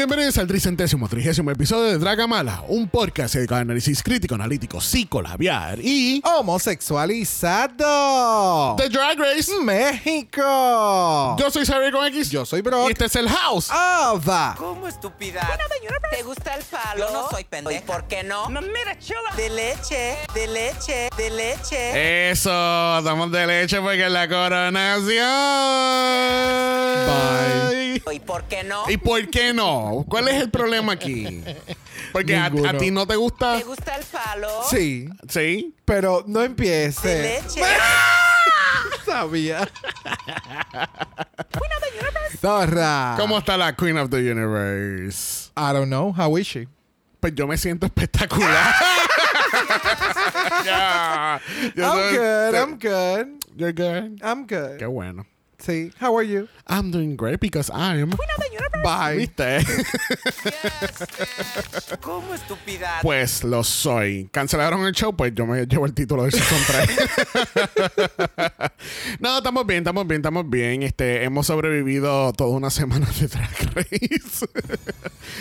Bienvenidos al tricentésimo, trigésimo episodio de Dragamala, un podcast dedicado a análisis crítico, analítico, psicolabiar y Homosexualizado. The Drag Race. México. Yo soy Xavier con X. Yo soy Y Brock. este es el House. Ava. ¿Cómo estúpida? ¿Te gusta el palo? Yo no soy pendeja. ¿Y por qué no? mira, chula. De leche, de leche, de leche. Eso, damos de leche porque es la coronación. Bye. ¿Y por qué no? ¿Y por qué no? ¿Cuál es el problema aquí? Porque a, Ninguno. a ti no te gusta. ¿Te gusta el palo? Sí, Sí. pero no De empiece. leche. Sabía. Zorra. ¿Cómo está la Queen of the Universe? I don't know. How is she? Pues yo me siento espectacular. Ya. Yo I'm soy- good. I'm good. You're good. I'm good. Qué bueno. Sí. How are you? I'm doing great because I'm. Bye. ¿Viste? ¿Cómo estúpida? Pues lo soy. Cancelaron el show, pues yo me llevo el título de Season 3. no, estamos bien, estamos bien, estamos bien. Este, hemos sobrevivido toda una semana de Drag Race.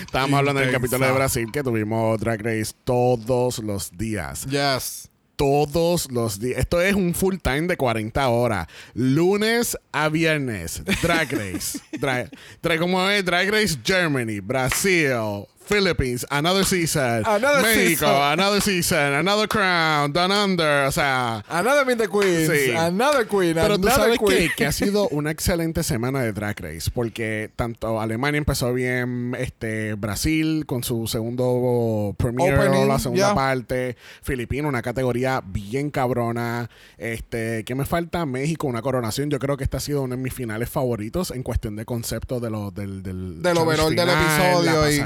Estábamos hablando del capítulo de Brasil que tuvimos Drag Race todos los días. Yes. Todos los días. Esto es un full time de 40 horas. Lunes a viernes. Drag Race. Drag, drag- como es Drag Race Germany, Brasil, Philippines, another season. Another México, season. another season, another crown, down under. O sea. Another Meet the Queens. Sí. Another Queen. Pero tú another sabes queen. que, que ha sido una excelente semana de Drag Race porque tanto Alemania empezó bien, este Brasil con su segundo premiere, Opening, la segunda yeah. parte, Filipina una categoría bien cabrona, este, ¿qué me falta? México una coronación, yo creo que esta ha sido uno de mis finales favoritos en cuestión de concepto de lo, del del Del overall del final, episodio la y-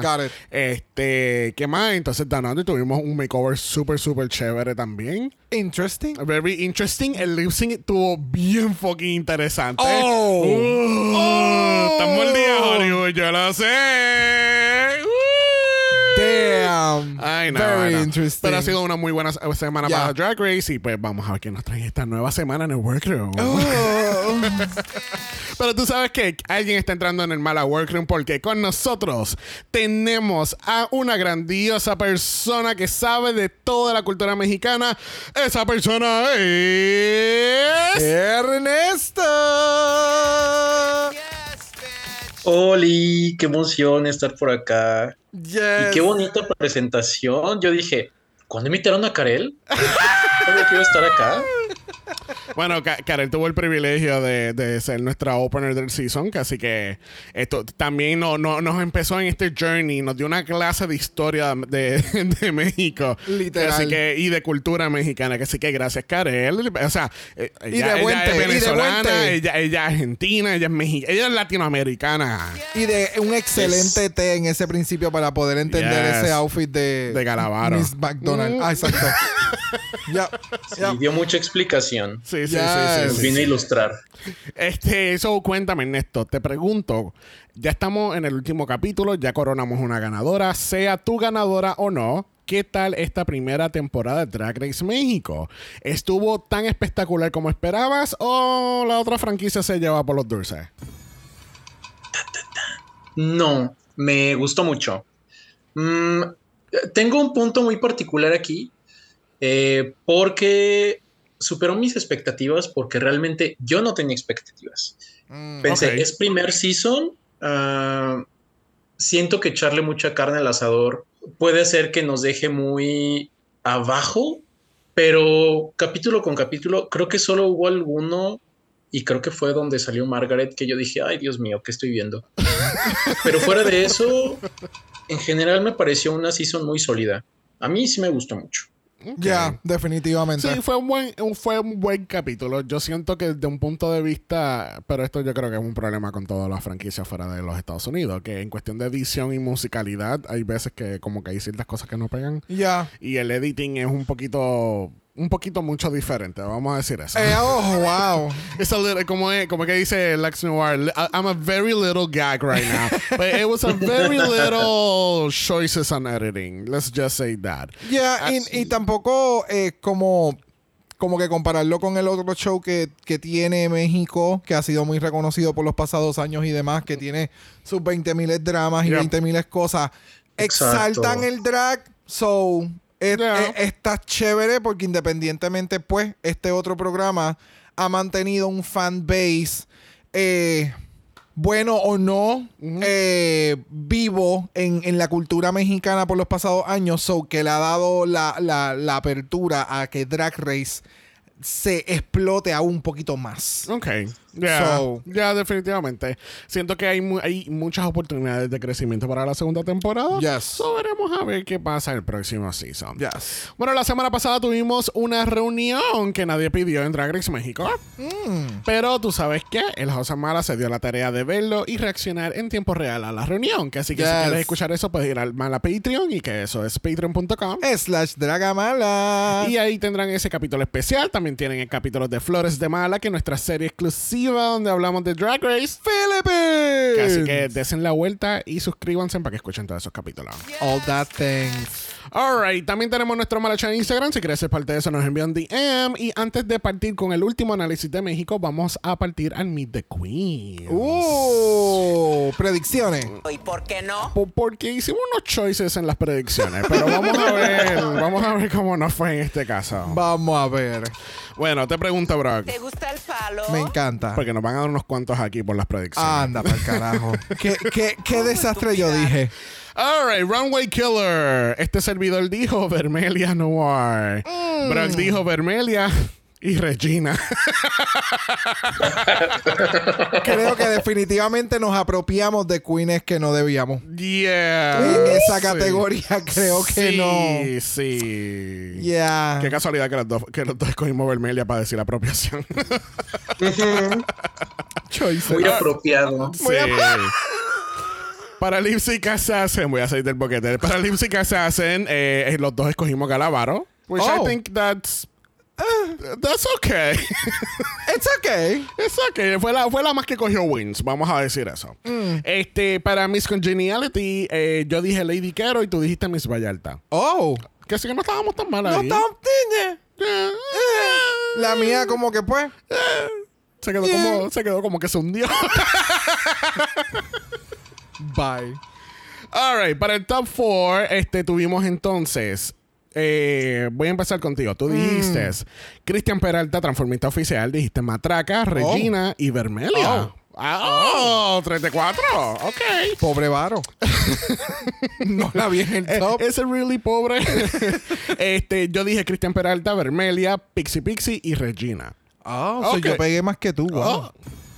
Got it. este, ¿qué más? Entonces Under tuvimos un makeover súper súper chévere también. Interesting. Very interesting. El lip sync estuvo bien fucking interesante. Oh. Uh, Oh. Estamos el día Hollywood, yo lo sé. Damn. Ay, no, Very no. interesting. Pero ha sido una muy buena semana Yeah. para Drag Race y pues vamos a ver qué nos trae esta nueva semana en el Workroom. Oh. Pero tú sabes que alguien está entrando en el mala Workroom porque con nosotros tenemos a una grandiosa persona que sabe de toda la cultura mexicana. Esa persona es... Ernesto. Oli, qué emoción estar por acá. Yes. Y qué bonita presentación. Yo dije, ¿cuándo invitaron a Karel? ¿Sabía que iba a estar acá? Bueno, Ka- Karel tuvo el privilegio de, de ser nuestra opener del season, que así que esto también no, no- nos empezó en este journey, nos dio una clase de historia de, de México. Literal. Así que, y de cultura mexicana, que así que gracias, Karel. O sea, eh, Y ella, de buen ella es y de venezolana, té. ella, ella es argentina, ella es mexicana, ella es latinoamericana. Y de un excelente té en ese principio para poder entender Yes. ese outfit de, De Galavaro. Miss McDonald. Mm. Ah, exacto. Ya. Sí, dio mucha explicación. Sí, sí, sí, Nos sí, vine sí. a ilustrar. Este, eso cuéntame, Ernesto. Te pregunto, ya estamos en el último capítulo, ya coronamos una ganadora, sea tu ganadora o no. ¿Qué tal esta primera temporada de Drag Race México? ¿Estuvo tan espectacular como esperabas o la otra franquicia se lleva por los dulces? No, me gustó mucho. Mm, tengo un punto muy particular aquí eh, porque superó mis expectativas porque realmente yo no tenía expectativas. Pensé, ok. es primer season, ah, siento que echarle mucha carne al asador puede hacer que nos deje muy abajo, pero capítulo con capítulo creo que solo hubo alguno y creo que fue donde salió Margaret que yo dije, ay Dios mío, ¿qué estoy viendo? pero fuera de eso, en general me pareció una season muy sólida. A mí sí me gustó mucho. Ya, definitivamente. Sí, fue un buen, un- fue un buen capítulo. Yo siento que desde un punto de vista, pero esto yo creo que es un problema con todas las franquicias fuera de los Estados Unidos, que en cuestión de edición y musicalidad hay veces que como que hay ciertas cosas que no pegan Ya. y el editing es un poquito un poquito mucho diferente, vamos a decir eso. Eh, oh, wow. It's a little- como, es, como que dice Lex Noir, I'm a very little gag right now. But it was a very little choices on editing. Let's just say that. Ya, y, Así. y tampoco eh, como, como que compararlo con el otro show que, que tiene México, que ha sido muy reconocido por los pasados años y demás, que tiene sus 20 miles dramas y Yep. 20 miles cosas. Exacto. Exaltan el drag, so es- Yeah. es- está chévere porque independientemente, pues, este otro programa ha mantenido un fan base. eh, bueno o no, eh, vivo en, en la cultura mexicana por los pasados años, so que le ha dado la, la- la apertura a que Drag Race se explote aún un poquito más. Ok. Ya, So- ya, definitivamente. Siento que hay, mu- hay muchas oportunidades de crecimiento para la segunda temporada. Yes. So veremos a ver qué pasa el próximo season. Yes. Bueno, la semana pasada tuvimos una reunión que nadie pidió en Drag Race México. Mm. Pero tú sabes que el José Mala se dio la tarea de verlo y reaccionar en tiempo real a la reunión. Que así que si Yes. quieres escuchar eso, puedes ir al Mala Patreon y que eso es patreon.com. Slash Dragamala. Y ahí tendrán ese capítulo especial. También tienen el capítulo de Flores de Mala, que es nuestra serie exclusiva donde hablamos de Drag Race. Philippines. Así que desen la vuelta y suscríbanse para que escuchen todos esos capítulos. All that things. Alright, también tenemos nuestro Malacha en Instagram. Si quieres ser parte de eso, nos envían DM. Y antes de partir con el último análisis de México, vamos a partir al Meet the Queen. Uh, predicciones. ¿Y por qué no? Po- Porque hicimos unos choices en las predicciones, pero vamos a ver, vamos a ver cómo nos fue en este caso. Vamos a ver. Bueno, te pregunto, Brock, ¿Te gusta el palo? Me encanta. porque nos van a dar unos cuantos aquí por las predicciones. Anda para carajo. ¿Qué, qué, qué desastre yo dije? Alright, Runway Killer. Este servidor dijo Vermelia Noir. Brock dijo Vermelia y Regina. Creo que definitivamente nos apropiamos de queens que no debíamos. yeah. En esa Sí. categoría creo que sí, no. Sí, Yeah. Qué casualidad que los dos, que los dos escogimos Vermelia para decir apropiación. Choices. Muy apropiado. Sí. Para Lipsy Assassin, voy a salir del boquete. Para Lipsy Assassin, eh, eh, los dos escogimos Galavaro. Which I Oh. think that's. eh, that's okay. It's okay. It's okay. Fue la, fue la más que cogió wins. Vamos a decir eso. Mm. Este, para Miss Congeniality, eh, yo dije Lady Quero y tú dijiste Miss Vallarta. Oh. Que sí que no estábamos tan mal No ahí. estamos. Eh, La mía como que pues. Se quedó, como, se quedó como que se hundió. Bye. Alright, para el top 4, este, tuvimos entonces. eh, voy a empezar contigo. Tú dijiste Cristian Peralta, transformista oficial. Dijiste Matraca, Regina y Vermelia. Oh. Ah, oh, 3 de 4. Ok. Pobre Varo. no la vi en el top. Ese really pobre. este, yo dije Cristian Peralta, Vermelia, Pixie Pixie y Regina. Ah, so Ok. yo pegué más que tú. wow. Oh.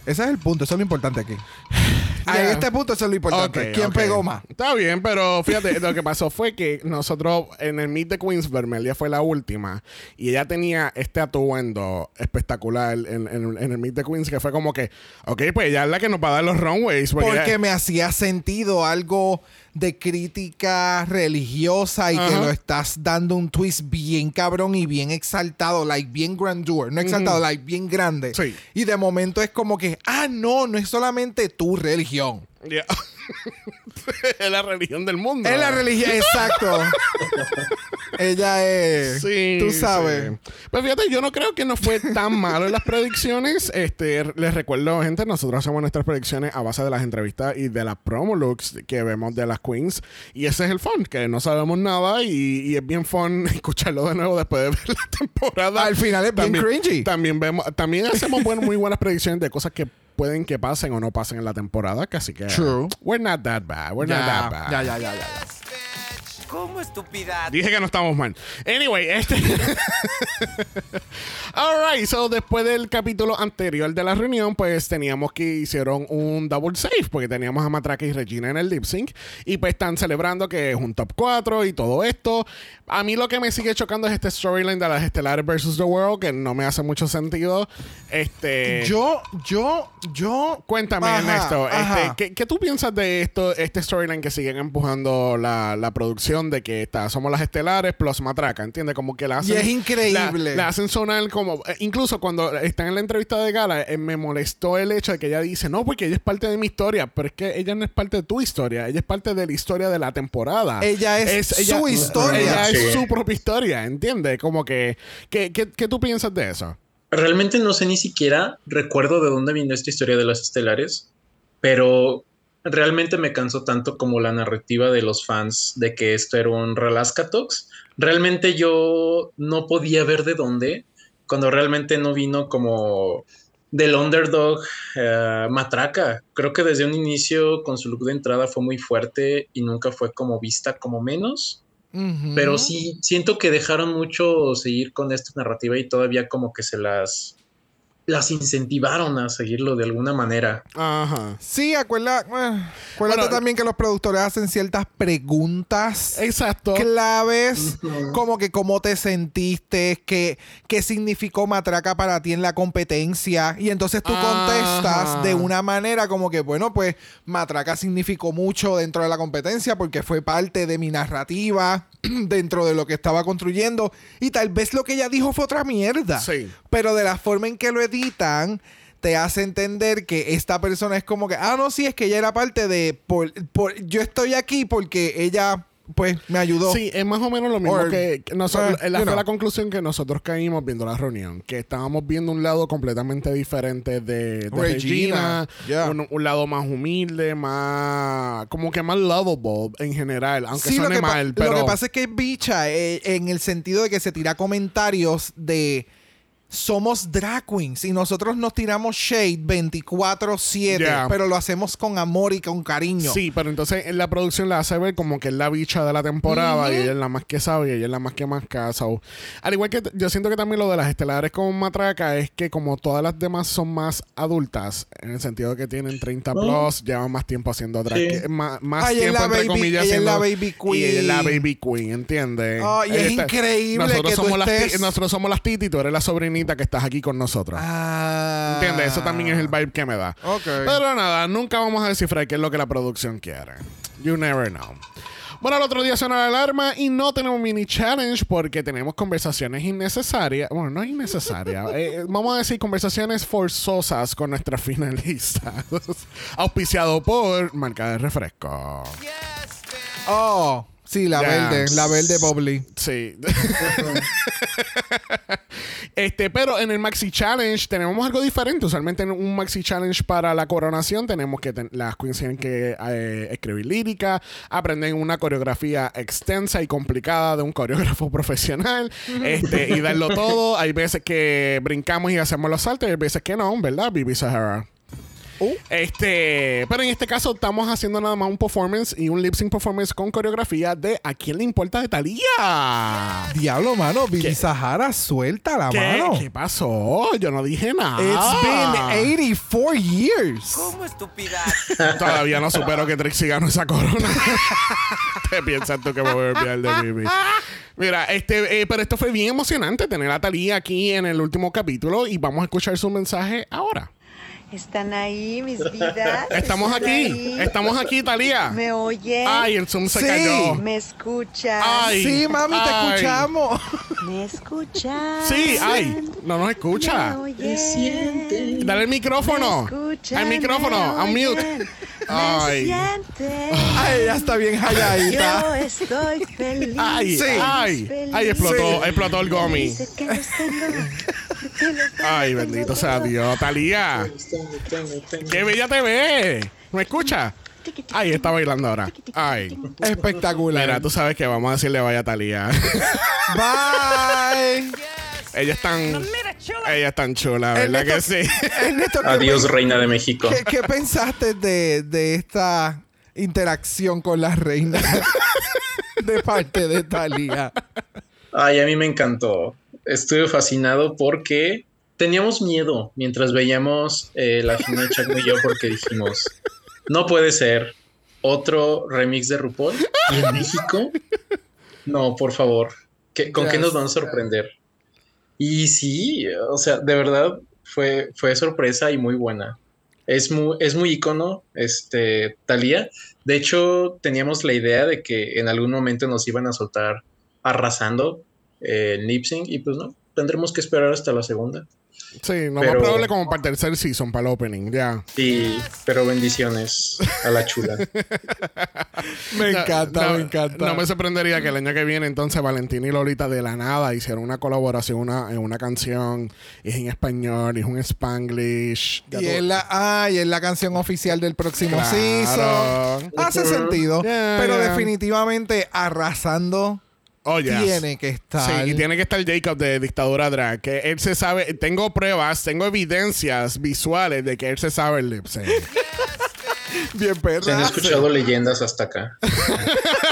Ese es el punto, eso es lo importante aquí. Ah, En Ya. este punto eso es lo importante. Ok, ¿Quién pegó más? Está bien, pero fíjate, lo que pasó fue que nosotros en el Meet the Queens, Vermelia fue la última y ella tenía este atuendo espectacular en, en- en el Meet the Queens que fue como que, ok, pues ella es la que nos va a dar los runways. Porque, Porque ella- me hacía sentido algo de crítica religiosa y que Ajá. lo estás dando un twist bien cabrón y bien exaltado, like bien grandeur, no exaltado, like bien grande. Sí. Y de momento es como que, ah, no, no es solamente tu religión. Yeah. es la religión del mundo. Es la religión, exacto. Ella es, Sí, tú sabes. sí. Pues fíjate, yo no creo que no fue tan malo en las predicciones. Este, les recuerdo, gente, nosotros hacemos nuestras predicciones a base de las entrevistas y de las promo looks que vemos de las queens. Y ese es el fun, que no sabemos nada y, y es bien fun escucharlo de nuevo después de ver la temporada. Al final es bien cringy. También vemos, también hacemos buen- muy buenas predicciones de cosas que pueden que pasen o no pasen en la temporada. Que así que True. we're not that bad. We're not that bad. ya, ya, ya, ya, ya. ¿Cómo estupidez? Dije que no estamos mal. Anyway, este. Alright, so después del capítulo anterior de la reunión, pues teníamos que hicieron un double save, porque teníamos a Matraca y Regina en el lip sync. Y pues están celebrando que es un top 4 y todo esto. A mí lo que me sigue chocando es este storyline de las estelares versus The World, que no me hace mucho sentido. Este. Yo, yo, yo. Cuéntame, Ajá, Ernesto, este. ¿qué, qué tú piensas de esto, este storyline que siguen empujando la, la producción de que está, somos las estelares plus matraca, ¿entiendes? Como que la hacen... Y es increíble. La, la hacen sonar como... eh, incluso cuando están en la entrevista de Gala, eh, me molestó el hecho de que ella dice, no, porque ella es parte de mi historia, pero es que ella no es parte de tu historia, ella es parte de la historia de la temporada. Ella es su historia. Ella es Sí. su propia historia, ¿entiendes? Como que... ¿qué, qué, qué tú piensas de eso? Realmente no sé ni siquiera recuerdo de dónde vino esta historia de las estelares, pero realmente me cansó tanto como la narrativa de los fans de que esto era un Ralascatox. Realmente yo no podía ver de dónde, cuando realmente no vino como del underdog eh, matraca. Creo que desde un inicio con su look de entrada fue muy fuerte y nunca fue como vista como menos. Pero sí, siento que dejaron mucho seguir con esta narrativa y todavía como que se las, las incentivaron a seguirlo de alguna manera. Ajá. Sí, acuerda, eh, acuérdate Bueno, también que los productores hacen ciertas preguntas Exacto. claves, como que cómo te sentiste, qué, qué significó Matraca para ti en la competencia. Y entonces tú Ajá. contestas de una manera como que, bueno, pues Matraca significó mucho dentro de la competencia porque fue parte de mi narrativa dentro de lo que estaba construyendo. Y tal vez lo que ella dijo fue otra mierda. Sí. Pero de la forma en que lo editan, te hace entender que esta persona es como que, ah, no, sí, es que ella era parte de, por, por- yo estoy aquí porque ella, pues, me ayudó. Sí, es más o menos lo mismo Or- que que nosotros, eh, la, you fue know. la conclusión que nosotros caímos viendo la reunión, que estábamos viendo un lado completamente diferente de, de Regina, Regina, yeah. un, un lado más humilde, más como que más lovable en general, aunque Sí, suene mal, pero lo que pasa es que es bicha eh, en el sentido de que se tira comentarios de somos drag queens y nosotros nos tiramos shade 24/7, Yeah. pero lo hacemos con amor y con cariño. Sí, pero entonces en la producción la hace ver como que es la bicha de la temporada y ella es la más que sabe y ella es la más que más casa. Al igual que yo siento que también lo de las estelares con Matraca es que como todas las demás son más adultas, en el sentido de que tienen 30 plus, llevan más tiempo haciendo drag, Sí. que- más, tiempo entre baby- comillas ella es la Y ella es la baby queen, ¿entiendes? Y es está- increíble nosotros que tú somos las ti- estés- nosotros somos las titi, tú eres la sobrinita que estás aquí con nosotros. Ah. ¿Entiendes? Eso también es el vibe que me da. Ok. Pero nada, nunca vamos a descifrar qué es lo que la producción quiere. You never know. Bueno, el otro día sonó la alarma y no tenemos mini challenge porque tenemos conversaciones innecesarias. Bueno, no innecesarias. eh, vamos a decir conversaciones forzosas con nuestras finalistas. Auspiciado por marca de refresco. Oh, sí, la verde, la verde bubbly. Sí. este, pero en el Maxi Challenge tenemos algo diferente. Usualmente en un Maxi Challenge para la coronación tenemos que ten- las queens tienen que eh, escribir lírica, aprenden una coreografía extensa y complicada de un coreógrafo profesional, este, y darlo todo. Hay veces que brincamos y hacemos los saltos, y hay veces que no, ¿verdad? Bibi Sahara. Este, pero en este caso estamos haciendo nada más un performance y un lip sync performance con coreografía de ¿A quién le importa de Talía? Diablo, mano, Billy Sahara, suelta la ¿Qué? mano. ¿Qué pasó? Yo no dije nada. It's been 84 years. ¿Cómo estupidez? Todavía no supero que Trixie ganó esa corona. ¿Te piensas tú que me voy a olvidar de Bibi? Mira, este, eh, pero esto fue bien emocionante tener a Talía aquí en el último capítulo y vamos a escuchar su mensaje ahora. Están ahí, mis vidas. Estamos aquí. ahí. Estamos aquí, Talía. ¿Me oyen? Ay, el Zoom se Sí. cayó. ¿Me escuchan? Ay. Sí, mami, te escuchamos. ¿Me escuchan? Sí, ay, no nos escucha. ¿Me oyen? Dale el micrófono. ¿Me escuchan? Al micrófono, ¿Me a mute. Ay. ¿Me sienten? Ay, ella está bien halladita. Yo estoy feliz. Ay, Sí. ay, feliz. ay, explotó, Sí. explotó el gomi. Ay, bendito sea Dios. Talía, qué bella te ve. ¿Me escucha? Ay, está bailando ahora. Ay. Espectacular. Mira, tú sabes que vamos a decirle vaya a Talía. Bye. ella es tan. Ella es tan chula, ¿verdad que sí? Ernesto, ¿qué Adiós, reina de México. ¿Qué, qué pensaste de, de esta interacción con la reina de parte de Talía? Ay, a mí me encantó. Estuve fascinado porque teníamos miedo mientras veíamos eh, la final de Chaco y yo porque dijimos, no puede ser otro remix de RuPaul. ¿Y en México? No, por favor. ¿Qué- ¿Con qué nos van a sorprender? Y sí, o sea, de verdad fue, fue sorpresa y muy buena. Es muy, es muy icono, este, Talía. De hecho, teníamos la idea de que en algún momento nos iban a soltar arrasando eh, el lip sync y pues no, tendremos que esperar hasta la segunda. Sí, no Pero- más probable como para el tercer season, para el opening, ya. Y, pero bendiciones a la chula. Me encanta, no, me encanta. No me sorprendería que el año que viene, entonces, Valentín y Lolita de la nada hicieron una colaboración una, en una canción. y Es en español, y es un spanglish. Y es la, ah, y es la canción oficial del próximo Claro. season. Hace sentido. Yeah, pero yeah. definitivamente arrasando Oh, yes. tiene que estar. Sí, y tiene que estar Jacob de Dictadura Drag. Que él se sabe. Tengo pruebas, tengo evidencias visuales de que él se sabe el lip sync. bien Se han perra. escuchado leyendas hasta acá.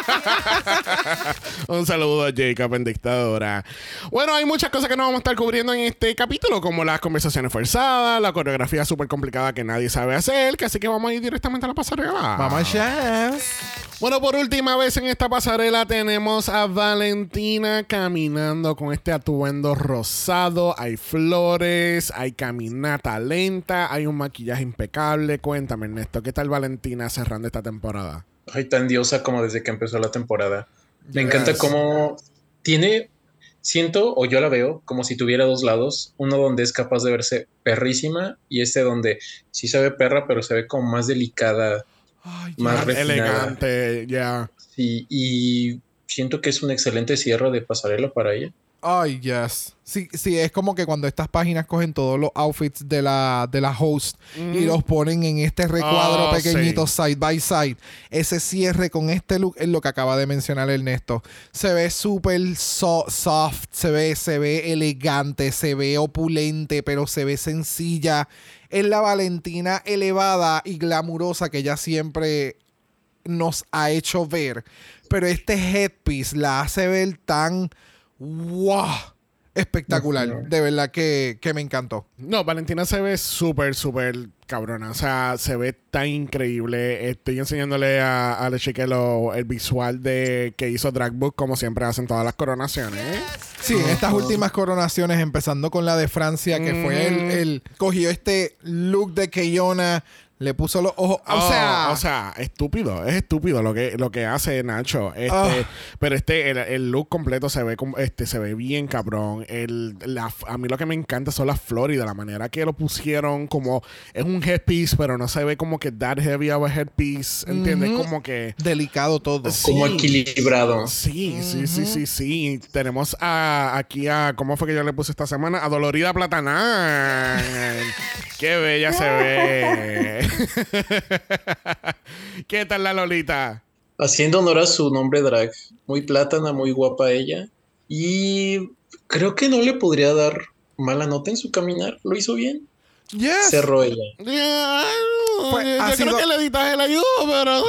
Un saludo a Jacob en Dictadura. Bueno, hay muchas cosas que no vamos a estar cubriendo en este capítulo, como las conversaciones forzadas, la coreografía súper complicada que nadie sabe hacer, que así que vamos a ir directamente a la pasarela. Vamos jazz. Bueno, por última vez en esta pasarela tenemos a Valentina caminando con este atuendo rosado. Hay flores, hay caminata lenta, hay un maquillaje impecable. Cuéntame, Ernesto, ¿qué tal Valentina cerrando esta temporada? Ay, tan diosa como desde que empezó la temporada. Me encanta cómo tiene, siento o yo la veo como si tuviera dos lados, uno donde es capaz de verse perrísima y este donde sí se ve perra, pero se ve como más delicada, Ay, más. Elegante, ya. Sí, y siento que es un excelente cierre de pasarela para ella. Ay, yes. Sí, sí, es como que cuando estas páginas cogen todos los outfits de la, de la host y los ponen en este recuadro Oh, pequeñito sí. side by side. Ese cierre con este look es lo que acaba de mencionar Ernesto. Se ve súper so- soft, se ve, se ve elegante, se ve opulente, pero se ve sencilla. Es la Valentina elevada y glamurosa que ella siempre nos ha hecho ver. Pero este headpiece la hace ver tan wow. Espectacular. De verdad que, que me encantó. No, Valentina se ve súper, súper cabrona. O sea, se ve tan increíble. Estoy enseñándole a, a la chica lo- el visual de que hizo Dragbook, como siempre hacen todas las coronaciones. Sí, en estas últimas coronaciones, empezando con la de Francia, que fue el, el- Cogió este look de Keyona, le puso los ojos. O Oh, sea. o sea, estúpido, es estúpido lo que, lo que hace Nacho. Este, Ah. Pero este, el, el look completo se ve como, este, se ve bien cabrón. El, la- a mí lo que me encanta son las flores y de la manera que lo pusieron como es un headpiece, pero no se ve como que that heavy of a headpiece. ¿Entiendes? Como que. delicado todo. Sí. Como equilibrado. Sí, sí, sí, sí, sí. Tenemos a, aquí a, ¿cómo fue que yo le puse esta semana? A Dolorida Platanal. Qué bella se ve. ¿Qué tal la Lolita? Haciendo honor a su nombre drag. Muy plátana, muy guapa ella. Y creo que no le podría dar mala nota en su caminar. Lo hizo bien. Yes. Cerró ella. Pues, yo ha creo sido- que el editaje le ayudó, pero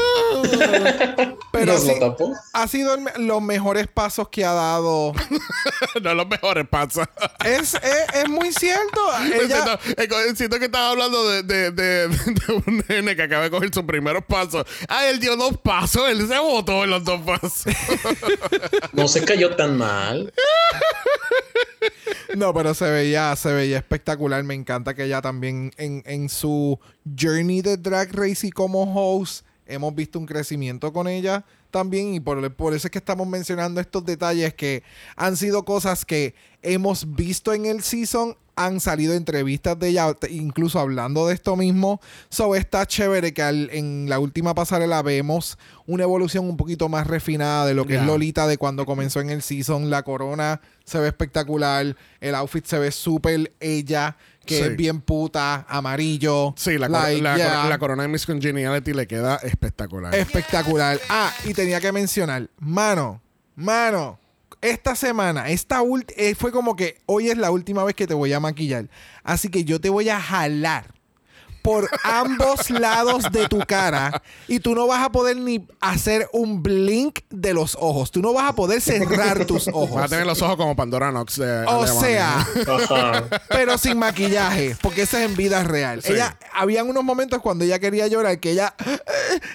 Pero Nos sí, lo tapó. ha sido el me- los mejores pasos que ha dado. no los mejores pasos. es, es, es muy cierto. Ella, Siento, eh, co- siento que estaba hablando de, de, de- de un nene que acaba de coger sus primeros pasos. Ah, él dio dos pasos, él se botó en los dos pasos. No se cayó tan mal. No, pero se veía, se veía espectacular. Me encanta que ella también en, en su journey de Drag Race y como host hemos visto un crecimiento con ella también y por, por eso es que estamos mencionando estos detalles que han sido cosas que hemos visto en el season han salido entrevistas de ella, incluso hablando de esto mismo. So está chévere que al- en la última pasarela vemos una evolución un poquito más refinada de lo que es Lolita de cuando comenzó en el season. La corona se ve espectacular, el outfit se ve súper ella, que Sí. es bien puta, amarillo. Sí, la, cor- like, la, yeah. cor- la corona de Miss Congeniality le queda espectacular. Espectacular. Ah, y tenía que mencionar, mano, mano, esta semana, esta eh, fue como que hoy es la última vez que te voy a maquillar. Así que yo te voy a jalar por ambos lados de tu cara y tú no vas a poder ni hacer un blink de los ojos. Tú no vas a poder cerrar tus Vas a ojos. tener los ojos como Pandora Nox. de O sea, pero sin maquillaje, porque esa es en vida real. Sí. Ella, habían unos momentos cuando ella quería llorar que ella,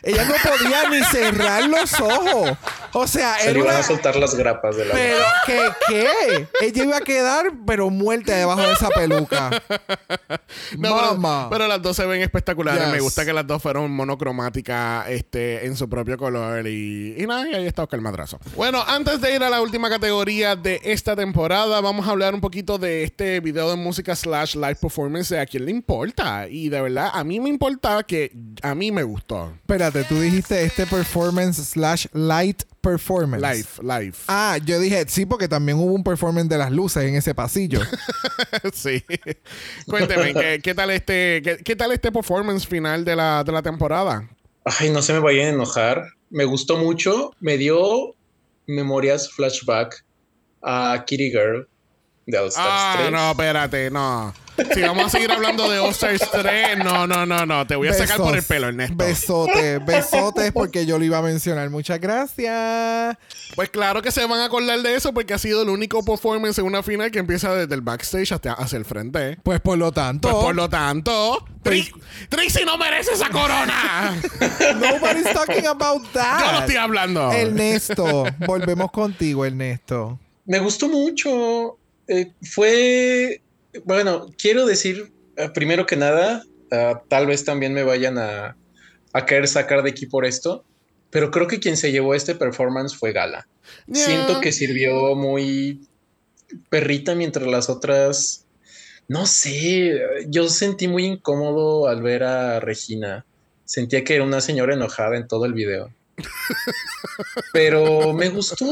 ella no podía ni cerrar los ojos. O sea, Se le era iban una, a soltar las grapas de la pero ¿qué qué? Ella iba a quedar pero muerta debajo de esa peluca. No, pero- Mamá. Pero, las dos se ven espectaculares. Yes. Me gusta que las dos fueron monocromáticas este, en su propio color. Y, y nada, y ahí está Oscar Madrazo. Bueno, antes de ir a la última categoría de esta temporada, vamos a hablar un poquito de este video de música slash live performance de a quién le importa. Y de verdad, a mí me importa que a mí me gustó. Espérate, tú dijiste este performance slash light performance. Live, live. Ah, yo dije sí, porque también hubo un performance de las luces en ese pasillo. sí. Cuénteme, ¿qué, qué tal este, qué, qué tal este performance final de la, de la temporada? Ay, no se me vayan a enojar. Me gustó mucho. Me dio memorias flashback a Kitty Girl de All Stars Ah, 3. no, espérate, no. Si vamos a seguir hablando de All Stars 3, no, no, no, no. Te voy a sacar por el pelo, Ernesto. Besotes, besotes porque yo lo iba a mencionar. Muchas gracias. Pues claro que se van a acordar de eso porque ha sido el único performance en una final que empieza desde el backstage hasta hacia el frente. Pues por lo tanto, Pues por lo tanto, Tri- Trixie no merece esa corona. nobody's talking about that. Yo no estoy hablando. Ernesto, volvemos contigo, Ernesto. Me gustó mucho. Eh, fue. Bueno, quiero decir, eh, primero que nada, ah, tal vez también me vayan a, a querer sacar de aquí por esto, pero creo que quien se llevó este performance fue Gala. Yeah. Siento que sirvió muy perrita mientras las otras. No sé, yo sentí muy incómodo al ver a Regina. Sentía que era una señora enojada en todo el video. Pero me gustó.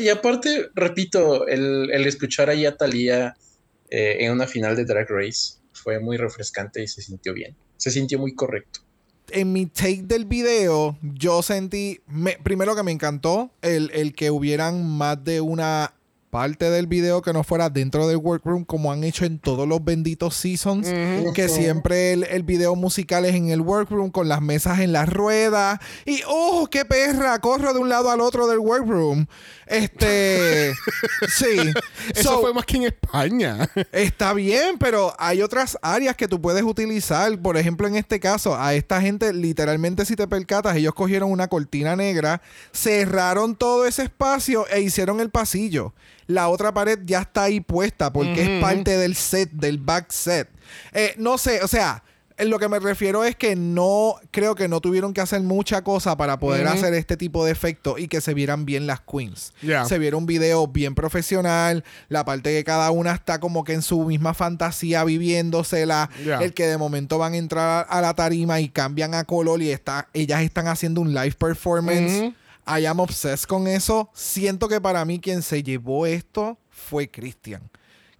Y aparte, repito, el, el escuchar ahí a Thalía eh, en una final de Drag Race fue muy refrescante y se sintió bien. Se sintió muy correcto. En mi take del video, yo sentí, me- primero que me encantó el, el que hubieran más de una parte del video que no fuera dentro del workroom como han hecho en todos los benditos seasons. Que siempre el, el video musical es en el workroom con las mesas en las ruedas. Y ¡oh, qué perra! Corro de un lado al otro del workroom. Este. sí. Eso So, fue más que en España. Está bien, pero hay otras áreas que tú puedes utilizar. Por ejemplo, en este caso, a esta gente, literalmente, si te percatas, ellos cogieron una cortina negra, cerraron todo ese espacio e hicieron el pasillo. La otra pared ya está ahí puesta porque es parte del set, del back set. Eh, no sé, o sea. En lo que me refiero es que no creo que no tuvieron que hacer mucha cosa para poder hacer este tipo de efecto y que se vieran bien las queens. Se viera un video bien profesional, la parte que cada una está como que en su misma fantasía viviéndosela, el que de momento van a entrar a la tarima y cambian a color y está, ellas están haciendo un live performance. Ujú. I am obsessed con eso. Siento que para mí quien se llevó esto fue Christian.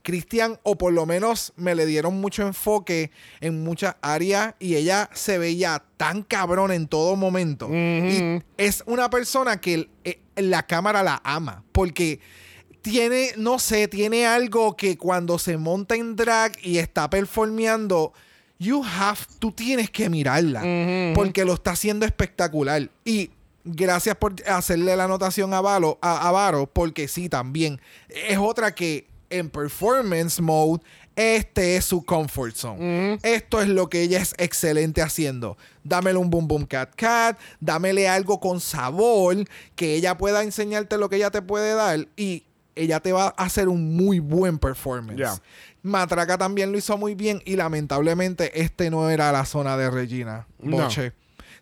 Cristian, o por lo menos me le dieron mucho enfoque en muchas áreas y ella se veía tan cabrón en todo momento. Y es una persona que el- eh, la cámara la ama, porque tiene, no sé, tiene algo que cuando se monta en drag y está performeando, you have, tú tienes que mirarla, porque lo está haciendo espectacular. Y gracias por hacerle la anotación a, Valo, a, a Varo, porque sí, también es otra que en performance mode, este es su comfort zone. Esto es lo que ella es excelente haciendo. Dámele un boom boom cat cat, dámele algo con sabor que ella pueda enseñarte lo que ella te puede dar y ella te va a hacer un muy buen performance. Matraca también lo hizo muy bien y lamentablemente este no era la zona de Regina No.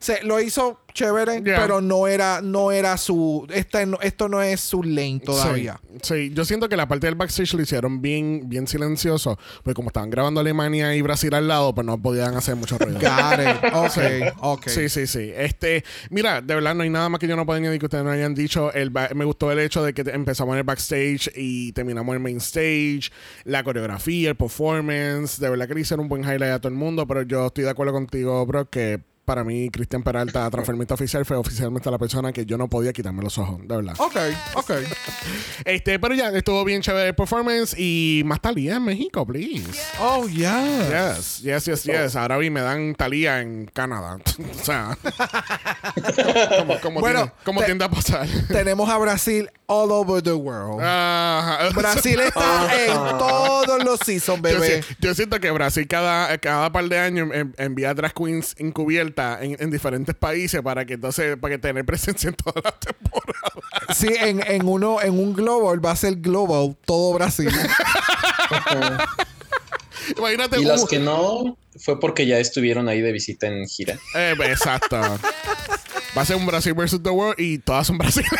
Se, lo hizo chévere, pero no era, no era su. Este, no- esto no es su lane todavía. Sí, sí. yo siento que la parte del backstage lo hicieron bien, bien silencioso, porque como estaban grabando Alemania y Brasil al lado, pues no podían hacer mucho ruido. Got it. Ok, ok. Sí, sí, sí. Este, mira, de verdad no hay nada más que yo no pueda añadir que ustedes no hayan dicho. El me gustó el hecho de que empezamos en el backstage y terminamos en el main stage, la coreografía, el performance. De verdad que le hicieron un buen highlight a todo el mundo, pero yo estoy de acuerdo contigo, bro, que para mí Cristian Peralta, transformista oficial, fue oficialmente la persona que yo no podía quitarme los ojos, de verdad. Ok, ok. Este, pero ya, estuvo bien chévere el performance y más Talía en México, please. Oh, yeah. Yes, yes, yes, yes. Ahora vi me dan Talía en Canadá. o sea, como, como Bueno, tiende, como te- tiende a pasar. Tenemos a Brasil all over the world. Brasil está en todos los seasons, bebé. yo siento que Brasil cada, cada par de años en- envía drag queens encubiertas en, en diferentes países para que entonces para que tener presencia en todas las temporadas. Sí, en, en uno, en un global va a ser global todo Brasil. Imagínate Y las que no, fue porque ya estuvieron ahí de visita en gira. Eh, exacto. Va a ser un Brasil versus the world y todas son brasileñas.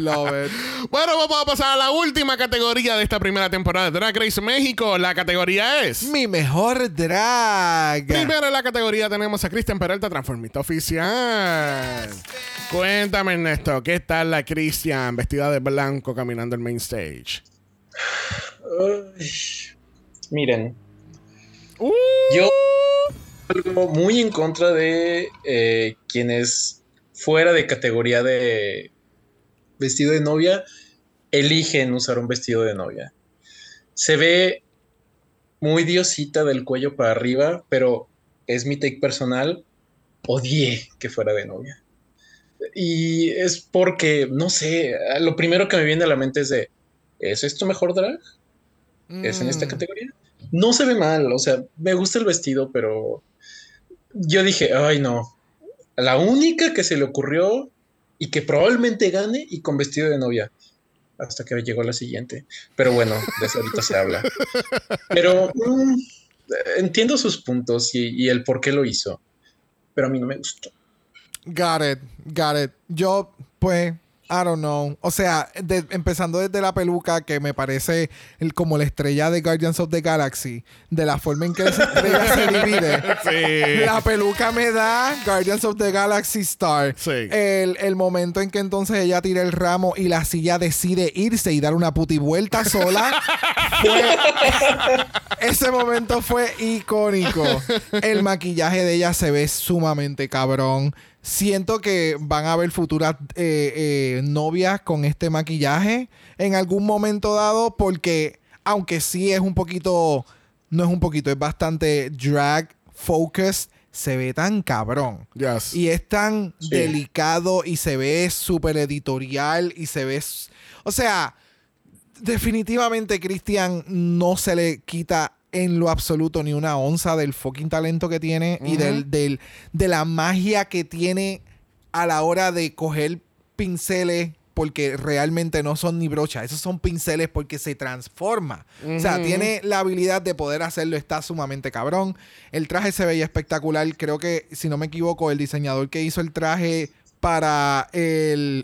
Love it. Bueno, vamos a pasar a la última categoría de esta primera temporada de Drag Race México. La categoría es. Mi mejor drag. Primero en la categoría tenemos a Cristian Peralta, transformista oficial. Cuéntame, Ernesto, ¿qué tal la Cristian vestida de blanco caminando el main stage? Miren, Uh. yo algo muy en contra de eh, quienes fuera de categoría de vestido de novia eligen usar un vestido de novia. Se ve muy diosita del cuello para arriba, pero es mi take personal. Odié que fuera de novia. Y es porque, no sé, lo primero que me viene a la mente es de, ¿es esto mejor drag? ¿Es en esta Mm. categoría? No se ve mal, o sea, me gusta el vestido, pero yo dije, ay no, la única que se le ocurrió y que probablemente gane y con vestido de novia. Hasta que llegó la siguiente. Pero bueno, de eso ahorita se habla. Pero mm, entiendo sus puntos y, y el por qué lo hizo. Pero a mí no me gustó. Got it, got it. Yo, pues, I don't know. O sea, de- empezando desde la peluca, que me parece el- como la estrella de Guardians of the Galaxy, de la forma en que esa estrella se divide. Sí. La peluca me da Guardians of the Galaxy Star. Sí. El, el momento en que entonces ella tira el ramo y la silla decide irse y dar una puti vuelta sola. fue- ese momento fue icónico. El maquillaje de ella se ve sumamente cabrón. Siento que van a haber futuras eh, eh, novias con este maquillaje en algún momento dado porque aunque sí es un poquito, no es un poquito, es bastante drag focused, se ve tan cabrón. Yes. Y es tan Sí. delicado y se ve súper editorial y se ve... O sea, definitivamente Cristian no se le quita en lo absoluto ni una onza del fucking talento que tiene y del, del- de la magia que tiene a la hora de coger pinceles porque realmente no son ni brochas, esos son pinceles porque se transforma. O sea, tiene la habilidad de poder hacerlo, está sumamente cabrón. El traje se veía espectacular, creo que, si no me equivoco, el diseñador que hizo el traje para el,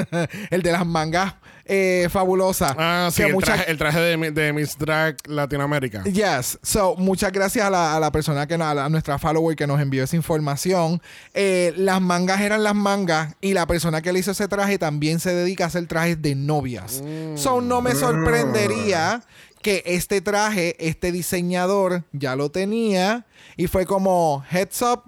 el de las mangas eh, fabulosas. Ah, sí, que el traje, el traje de, de Miss Drag Latinoamérica. Yes. So, muchas gracias a la, a la persona que nos- a, la- a nuestra follower que nos envió esa información. Eh, las mangas eran las mangas y la persona que le hizo ese traje también se dedica a hacer trajes de novias. So, no me sorprendería que este traje, este diseñador ya lo tenía y fue como heads up.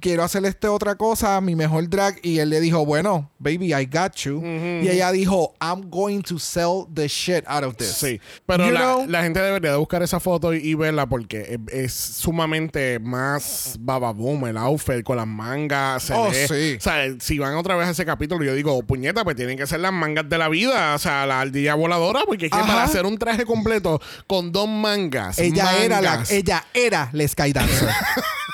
Quiero hacer este otra cosa, mi mejor drag. Y él le dijo, bueno, baby, I got you. Y ella dijo, I'm going to sell the shit out of this. Sí, pero la, la gente debería de buscar esa foto y, y verla porque es, es sumamente más bababoom el outfit con las mangas. Se Oh, sí. O sea, si van otra vez a ese capítulo, yo digo, puñeta, pues tienen que ser las mangas de la vida. O sea, la ardilla voladora, porque es que para hacer un traje completo con dos mangas. Ella era la, ella era la Sky Dancer.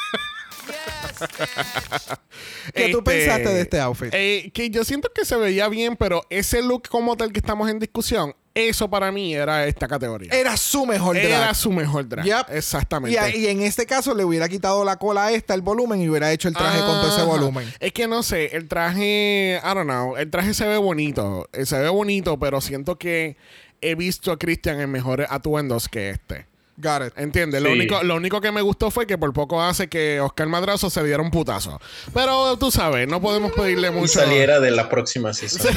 ¿Qué tú Este, pensaste de este outfit? eh, que yo siento que se veía bien, pero ese look como tal que estamos en discusión, eso para mí era esta categoría. Era su mejor drag. Era su mejor drag. Yep. Exactamente. Y, en este caso le hubiera quitado la cola a esta, el volumen, y hubiera hecho el traje con todo ese volumen. Es que no sé, el traje, I don't know, el traje se ve bonito, eh, se ve bonito, pero siento que he visto a Christian en mejores atuendos que este. Got it. ¿Entiendes? Lo, único, lo único que me gustó fue que por poco hace que Oscar Madrazo se diera un putazo. Pero tú sabes, no podemos pedirle Y mucho. saliera de la próxima season.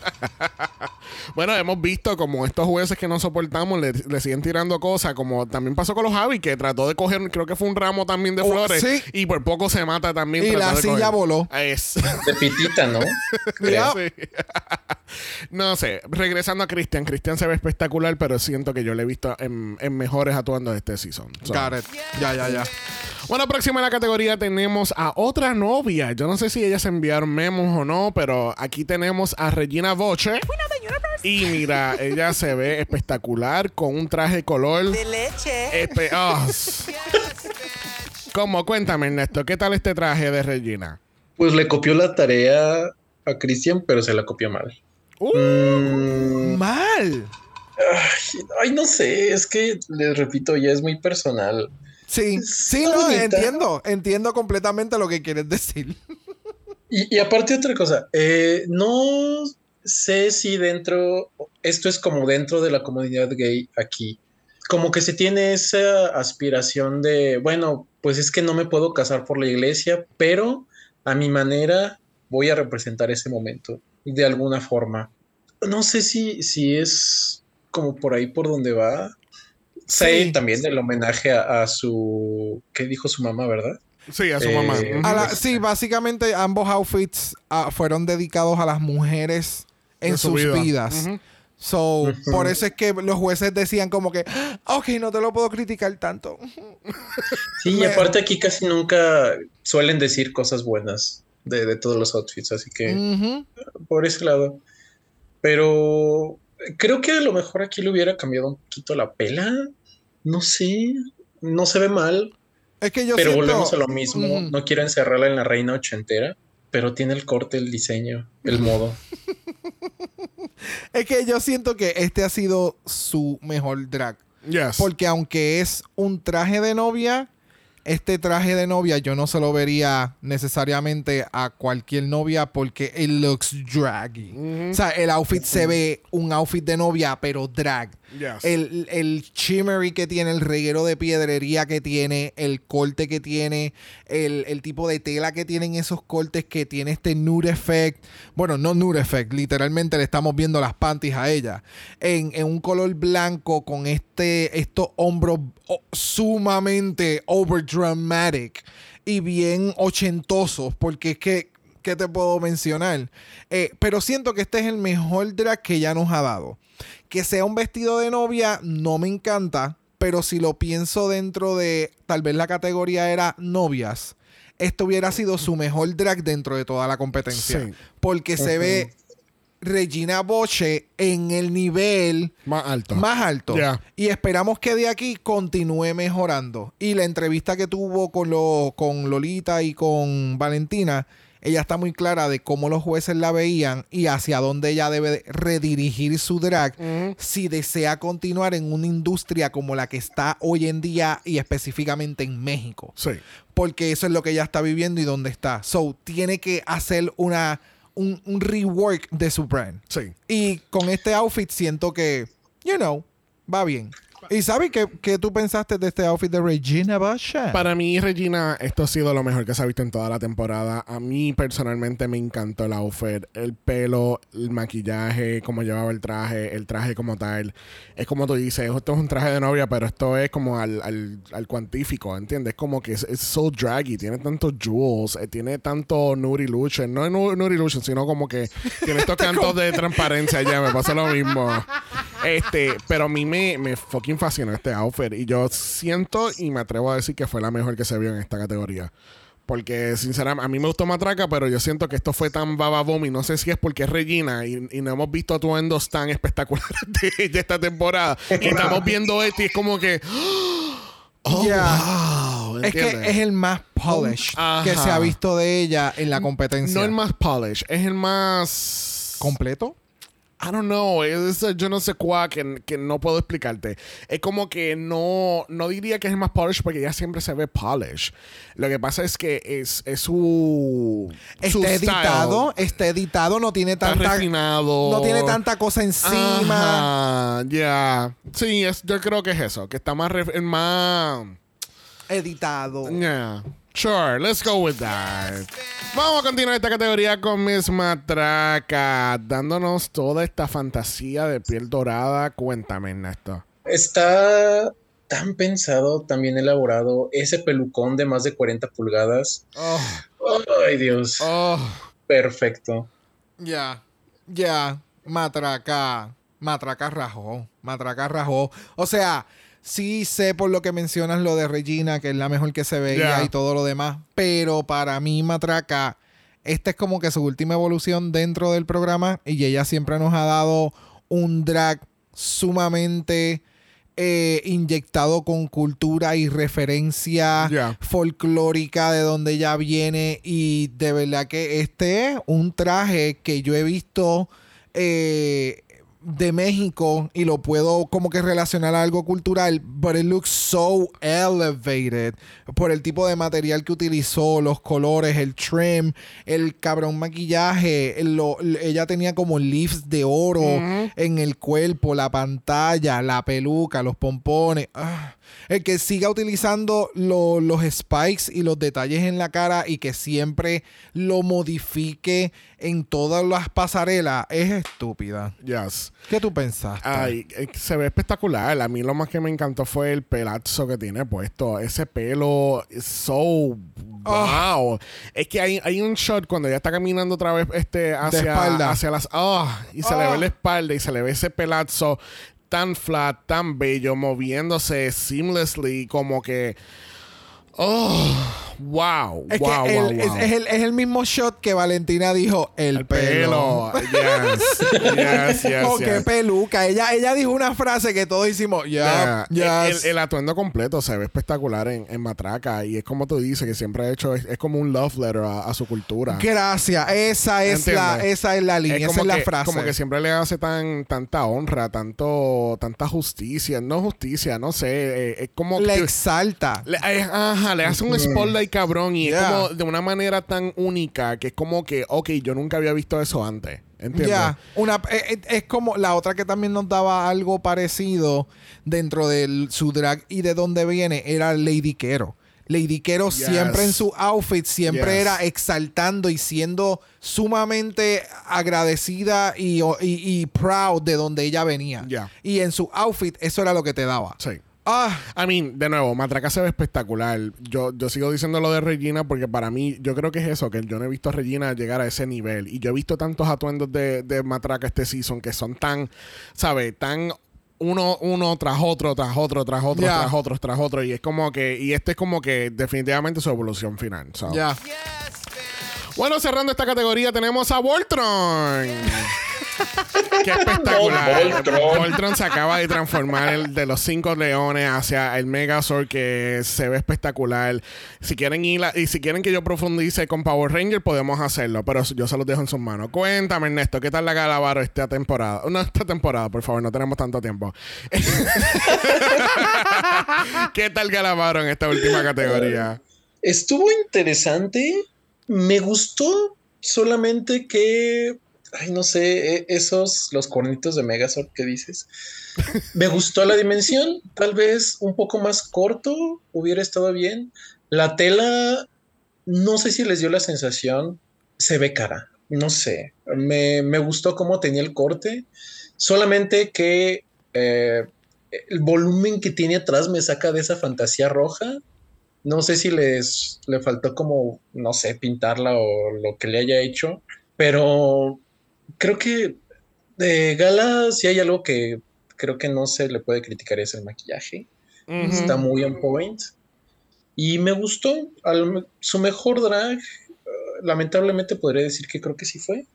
Bueno, hemos visto como estos jueces que no soportamos le, le siguen tirando cosas, como también pasó con los Javi, que trató de coger, creo que fue un ramo también de Oh, flores, sí. y por poco se mata también. Y la silla coger. voló. Es. De pitita, ¿no? Mira, Sí. no sé, regresando a Cristian, Cristian se ve espectacular, pero siento que yo le he visto en, en mejores atuendos de este season. So. Got it. Ya, ya, ya. Bueno, próxima en la categoría tenemos a otra novia. Yo no sé si ellas enviaron memos o no, pero aquí tenemos a Regina Boche. Y mira, ella se ve espectacular con un traje color. De leche. espe- ah. ¿Cómo? Cuéntame, Ernesto, ¿qué tal este traje de Regina? Pues le copió la tarea a Christian, pero se la copió mal. Uh. Mm, Mal. ay, no sé, es que les repito, ya es muy personal. Sí, sí, no, entiendo. Entiendo completamente lo que quieres decir. Y, y aparte otra cosa, eh, no sé si dentro, esto es como dentro de la comunidad gay aquí, como que se tiene esa aspiración de, bueno, pues es que no me puedo casar por la iglesia, pero a mi manera voy a representar ese momento de alguna forma. No sé si, si es como por ahí por donde va. Sé Sí. también del homenaje a, a su, ¿qué dijo su mamá, verdad? Sí, a su Eh, mamá. A la- sí, básicamente ambos outfits ah, fueron dedicados a las mujeres en su sus vida. vidas. Ujú. So, Ujú. por eso es que los jueces decían como que, "Ah, ok, no te lo puedo criticar tanto. Sí, y aparte aquí casi nunca suelen decir cosas buenas de, de todos los outfits, así que Ujú. por ese lado. Pero creo que a lo mejor aquí le hubiera cambiado un poquito la pela. No sé, no se ve mal, Es que yo pero siento- volvemos a lo mismo. Ujú. No quiero encerrarla en la reina ochentera, pero tiene el corte, el diseño, el modo. Es que yo siento que este ha sido su mejor drag. Yes. Porque aunque es un traje de novia, este traje de novia yo no se lo vería necesariamente a cualquier novia porque it looks draggy. O sea, el outfit se ve un outfit de novia, pero drag. Yes. El, el shimmery que tiene, el reguero de piedrería que tiene, el corte que tiene, el, el tipo de tela que tienen esos cortes que tiene este nude effect. Bueno, no nude effect, literalmente le estamos viendo las panties a ella. En, en un color blanco con este, estos hombros oh, sumamente overdramatic y bien ochentosos, porque es que, ¿qué te puedo mencionar? Eh, pero siento que este es el mejor drag que ella nos ha dado. Que sea un vestido de novia no me encanta, pero si lo pienso dentro de tal vez la categoría era novias, esto hubiera sido su mejor drag dentro de toda la competencia. Sí. Porque se ve Regina Boche en el nivel Más alto. más alto. Ya. Y esperamos que de aquí continúe mejorando. Y la entrevista que tuvo con, lo, con Lolita y con Valentina, ella está muy clara de cómo los jueces la veían y hacia dónde ella debe de redirigir su drag si desea continuar en una industria como la que está hoy en día y específicamente en México. Sí. Porque eso es lo que ella está viviendo y dónde está. So, tiene que hacer una, un, un rework de su brand. Sí. Y con este outfit siento que, you know, va bien. ¿Y sabes qué, qué tú pensaste de este outfit de Regina Basha? Para mí, Regina, esto ha sido lo mejor que se ha visto en toda la temporada. A mí personalmente me encantó el outfit, el pelo, el maquillaje, cómo llevaba el traje, el traje como tal. Es como tú dices, esto es un traje de novia, pero esto es como al, al, al cuantífico, ¿entiendes? Como que es, es so draggy, tiene tantos jewels, eh, tiene tanto Nuri Illusion. No es nu- Nuri Illusion, sino como que tiene estos cantos de transparencia ya, me pasa lo mismo. Este, pero a mí me, me fucking fascinó este outfit. Y yo siento y me atrevo a decir que fue la mejor que se vio en esta categoría. Porque, sinceramente, a mí me gustó Matraca, pero yo siento que esto fue tan bababom y no sé si es porque es Regina y, y no hemos visto atuendos tan espectaculares de, de esta temporada. Y estamos viendo esto y es como que. ¡Oh, Yeah. wow! Es que es el más polished Ajá. que se ha visto de ella en la competencia. No el más polish, es el más... ¿Completo? I don't know, es yo no sé cuál que, que no puedo explicarte. Es como que no, no diría que es más polish porque ella siempre se ve polish. Lo que pasa es que es, es su, su Está style. editado, está editado, no tiene tanta no tiene tanta cosa encima. Ya. Sí, es, yo creo que es eso, que está más... ref- más Editado. Yeah. Sure, let's go with that. Vamos a continuar esta categoría con Miss Matraca, dándonos toda esta fantasía de piel dorada. Cuéntame, Ernesto. Está tan pensado, también elaborado, ese pelucón de más de 40 pulgadas. Oh, Ay, Dios. oh, Perfecto. ya. Ya. Matraca. Matraca rajó. Matraca rajó. O sea, sí sé por lo que mencionas lo de Regina, que es la mejor que se veía y todo lo demás. Pero para mí, Matraca, esta es como que su última evolución dentro del programa. Y ella siempre nos ha dado un drag sumamente eh, inyectado con cultura y referencia folclórica de donde ella viene. Y de verdad que este es un traje que yo he visto eh, de México y lo puedo como que relacionar a algo cultural, but it looks so elevated por el tipo de material que utilizó, los colores, el trim, el cabrón maquillaje, el- lo- ella tenía como leaves de oro en el cuerpo, la pantalla, la peluca, los pompones. Ah. El que siga utilizando lo- los spikes y los detalles en la cara y que siempre lo modifique en todas las pasarelas es estúpida. Yes. ¿Qué tú pensaste? Ay, eh, se ve espectacular. A mí lo más que me encantó fue el pelazo que tiene puesto. Ese pelo es so wow. Es que hay, hay un shot cuando ella está caminando otra vez este hacia, las ah, y se le Ah. ve la espalda y se le ve ese pelazo tan flat, tan bello, moviéndose seamlessly, como que oh, wow, Es wow, que wow, el- wow. Es, es el, es el mismo shot que Valentina dijo, el, el pelo. pelo. Yes, yes, yes, o qué yes. peluca. Ella, ella dijo una frase que todos hicimos, ya, Yeah. ya. El, atuendo completo se ve espectacular en, en Matraca y es como tú dices que siempre ha hecho es, como un love letter a, a su cultura. Gracias. Esa es la, esa es la línea, esa es la que, frase. como que siempre le hace tan tanta honra, tanto tanta justicia, no justicia, no sé, eh, es como le que- exalta. le, eh, ajá, le hace un spotlight cabrón y Yeah. es como de una manera tan única que es como que, ok, yo nunca había visto eso antes. ¿Entiendes? Una eh, eh, es, como la otra que también nos daba algo parecido dentro de su drag y de dónde viene era Lady Quero. Lady Quero Yes. siempre en su outfit siempre Yes. era exaltando y siendo sumamente agradecida y, y- y proud de donde ella venía. Ya. Y en su outfit eso era lo que te daba. Sí. Ah, I mean, de nuevo, Matraca se ve espectacular. Yo, yo sigo diciendo lo de Regina porque para mí, yo creo que es eso, que yo no he visto a Regina llegar a ese nivel. Y yo he visto tantos atuendos de, de Matraca este season que son tan, ¿sabes? Tan uno, uno tras otro, tras otro, tras otro, tras otro, tras otro. Y es como que, y este es como que definitivamente su evolución final. so. ya. Bueno, cerrando esta categoría tenemos a Voltron. Qué espectacular. Voltron. Voltron se acaba de transformar el- de los cinco leones hacia el Megazord que se ve espectacular. Si quieren ir a- y si quieren que yo profundice con Power Ranger podemos hacerlo, pero yo se los dejo en sus manos. Cuéntame, Ernesto, ¿qué tal la Galavaro esta temporada? No, esta temporada, por favor, no tenemos tanto tiempo. ¿Qué tal Galavaro en esta última categoría? Estuvo interesante. Me gustó solamente que. Ay, no sé, e- esos, los cuernitos de Megazord que dices. Me gustó la dimensión. Tal vez un poco más corto hubiera estado bien. La tela, no sé si les dio la sensación. Se ve cara. No sé. Me, me gustó cómo tenía el corte. Solamente que eh, el volumen que tiene atrás me saca de esa fantasía roja. No sé si les le faltó como, no sé, pintarla o lo que le haya hecho, pero creo que de Gala sí hay algo que creo que no se le puede criticar, es el maquillaje. Está muy on point. Y me gustó. Al- su mejor drag, eh, lamentablemente podría decir que creo que sí fue,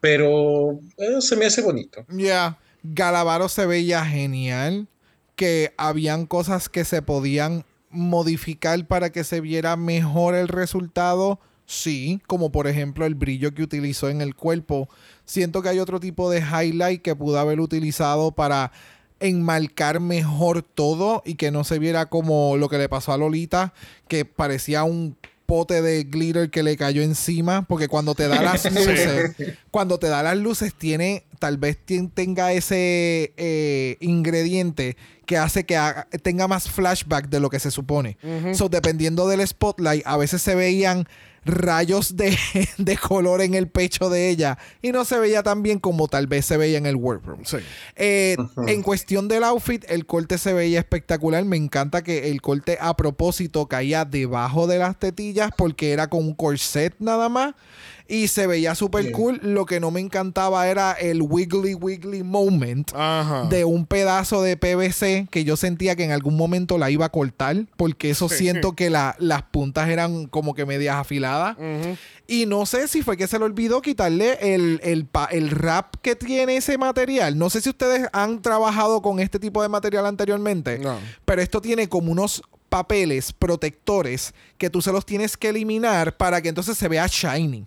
pero eh, se me hace bonito. Ya, Galavaro se veía genial. Que habían cosas que se podían modificar para que se viera mejor el resultado? Sí, como por ejemplo el brillo que utilizó en el cuerpo. Siento que hay otro tipo de highlight que pudo haber utilizado para enmarcar mejor todo y que no se viera como lo que le pasó a Lolita, que parecía un pote de glitter que le cayó encima, porque cuando te da las luces, cuando te da las luces tiene, tal vez tenga ese eh, ingrediente que hace que haga- tenga más flashback de lo que se supone. So, dependiendo del spotlight, a veces se veían rayos de, de color en el pecho de ella y no se veía tan bien como tal vez se veía en el workroom. Sí. Eh, En cuestión del outfit, el corte se veía espectacular. Me encanta que el corte a propósito caía debajo de las tetillas porque era con un corset nada más. Y se veía súper cool. Lo que no me encantaba era el wiggly wiggly moment Ajá. de un pedazo de PVC que yo sentía que en algún momento la iba a cortar porque eso Sí. siento que la- las puntas eran como que medias afiladas. Y no sé si fue que se le olvidó quitarle el, el, pa- el wrap que tiene ese material. No sé si ustedes han trabajado con este tipo de material anteriormente. No. Pero esto tiene como unos papeles protectores que tú se los tienes que eliminar para que entonces se vea shiny.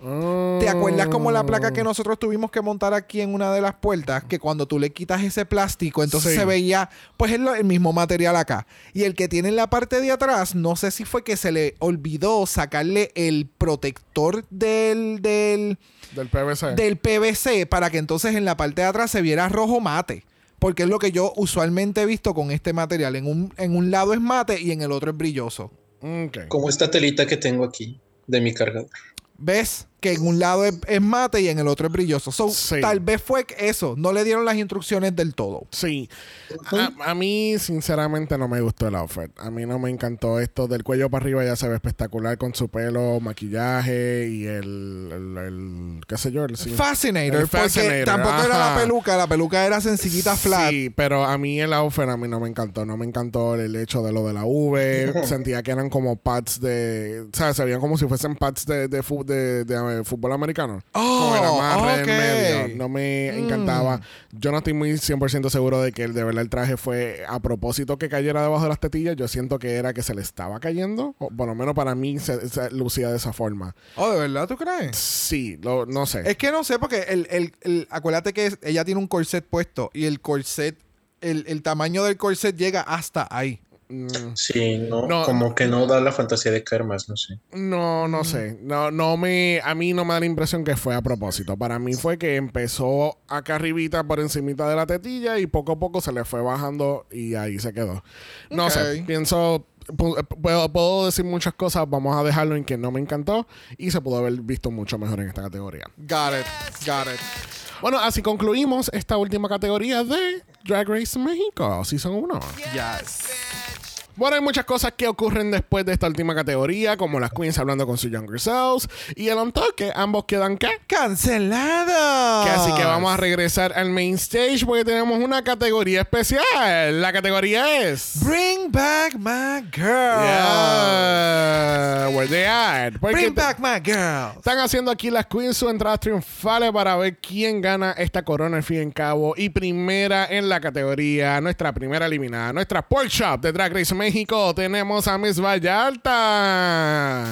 ¿Te acuerdas como la placa que nosotros tuvimos que montar aquí en una de las puertas? Que cuando tú le quitas ese plástico, entonces Sí. se veía, pues es el mismo material acá. Y el que tiene en la parte de atrás, no sé si fue que se le olvidó sacarle el protector del, del, Del PVC. del PVC para que entonces en la parte de atrás se viera rojo mate. Porque es lo que yo usualmente he visto con este material. En un, en un lado es mate y en el otro es brilloso. Como esta telita que tengo aquí de mi cargador. ¿Ves? Que en un lado es, es mate y en el otro es brilloso. So, Sí. Tal vez fue eso. No le dieron las instrucciones del todo. Sí. A, a mí, sinceramente, no me gustó el outfit. A mí no me encantó esto. Del cuello para arriba ya se ve espectacular con su pelo, maquillaje y el. el, el- ¿Qué sé yo? El, sí. Fascinator. El porque Fascinator, tampoco era la peluca. La peluca era sencillita flat. Sí, pero a mí el outfit a mí no me encantó. No me encantó el hecho de lo de la V. Sentía que eran como pads de... O sea, se veían como si fuesen pads de, de, de- de, eh, fútbol americano. Oh, Como en medio. No me encantaba. Yo no estoy muy 100% seguro de que el, de verdad el traje fue a propósito que cayera debajo de las tetillas. Yo siento que era que se le estaba cayendo. O por lo menos para mí se, se lucía de esa forma. Oh, ¿de verdad tú crees? Sí, lo- no sé. Es que no sé, porque el, el- el- acuérdate que es- ella tiene un corset puesto y el corset, el, el tamaño del corset llega hasta ahí. Mm. Sí, no, No, como que no da la fantasía de caer más, no sé. No, no sé. No, no me, a mí no me da la impresión que fue a propósito. Para mí fue que empezó acá arribita por encimita de la tetilla y poco a poco se le fue bajando y ahí se quedó. No sé. Pienso, pu- puedo, puedo decir muchas cosas. Vamos a dejarlo en que no me encantó y se pudo haber visto mucho mejor en esta categoría. Got it, got it. Bueno, así concluimos esta última categoría de Drag Race México, Season 1. Yes. Bueno, hay muchas cosas que ocurren después de esta última categoría, como las queens hablando con sus younger selves y el on que ambos quedan ¿qué? ¡Cancelado! Que así que vamos a regresar al main stage porque tenemos una categoría especial. La categoría es... Bring back my girl. Yeah, where they? Porque Bring back my girl. Están haciendo aquí las queens sus entradas triunfales para ver quién gana esta corona al fin y en cabo. Y primera en la categoría, nuestra primera eliminada, nuestra pork shop de Drag Race México, tenemos a Miss Vallarta.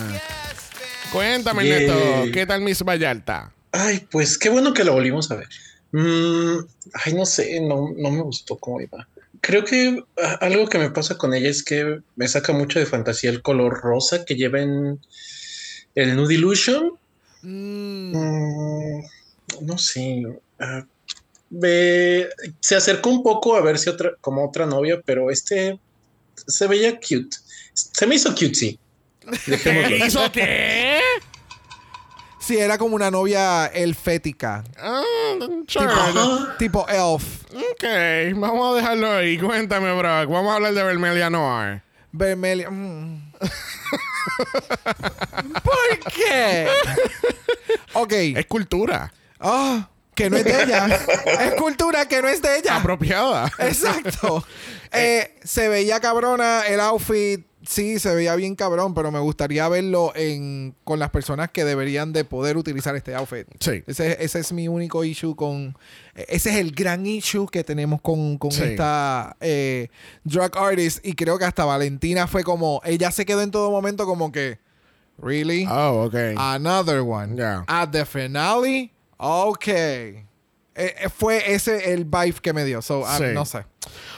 Cuéntame. Neto, ¿qué tal Miss Vallarta? Ay, pues qué bueno que la volvimos a ver. Mm, ay, no sé, no, no me gustó cómo iba. Creo que algo que me pasa con ella es que me saca mucho de fantasía el color rosa que lleva en el Nude Illusion. Mm, Mm, no sé. ve- se acercó un poco a verse otra, como otra novia, pero este se veía cute. Se me hizo cutesy. ¿Qué hizo qué? sí, era como una novia elfética. Ah, sure. Tipo elf. Ok, vamos a dejarlo ahí. Cuéntame, bro. Vamos a hablar de Vermelia Noir. Vermelia. mm. ¿Por qué? ok. Es cultura. Ah, que no es de ella. es cultura que no es de ella. Apropiada. Exacto. Eh, se veía cabrona el outfit. Sí, se veía bien cabrón, pero me gustaría verlo en, con las personas que deberían de poder utilizar este outfit. Sí. Ese, ese es mi único issue con... Ese es el gran issue que tenemos con, con Sí. esta eh, drug artist. Y creo que hasta Valentina fue como... Ella se quedó en todo momento como que... ¿Really? Oh, ok. Another one. Yeah. At the finale, ok. Eh, eh, fue ese el vibe que me dio. So, ah, Sí. no sé.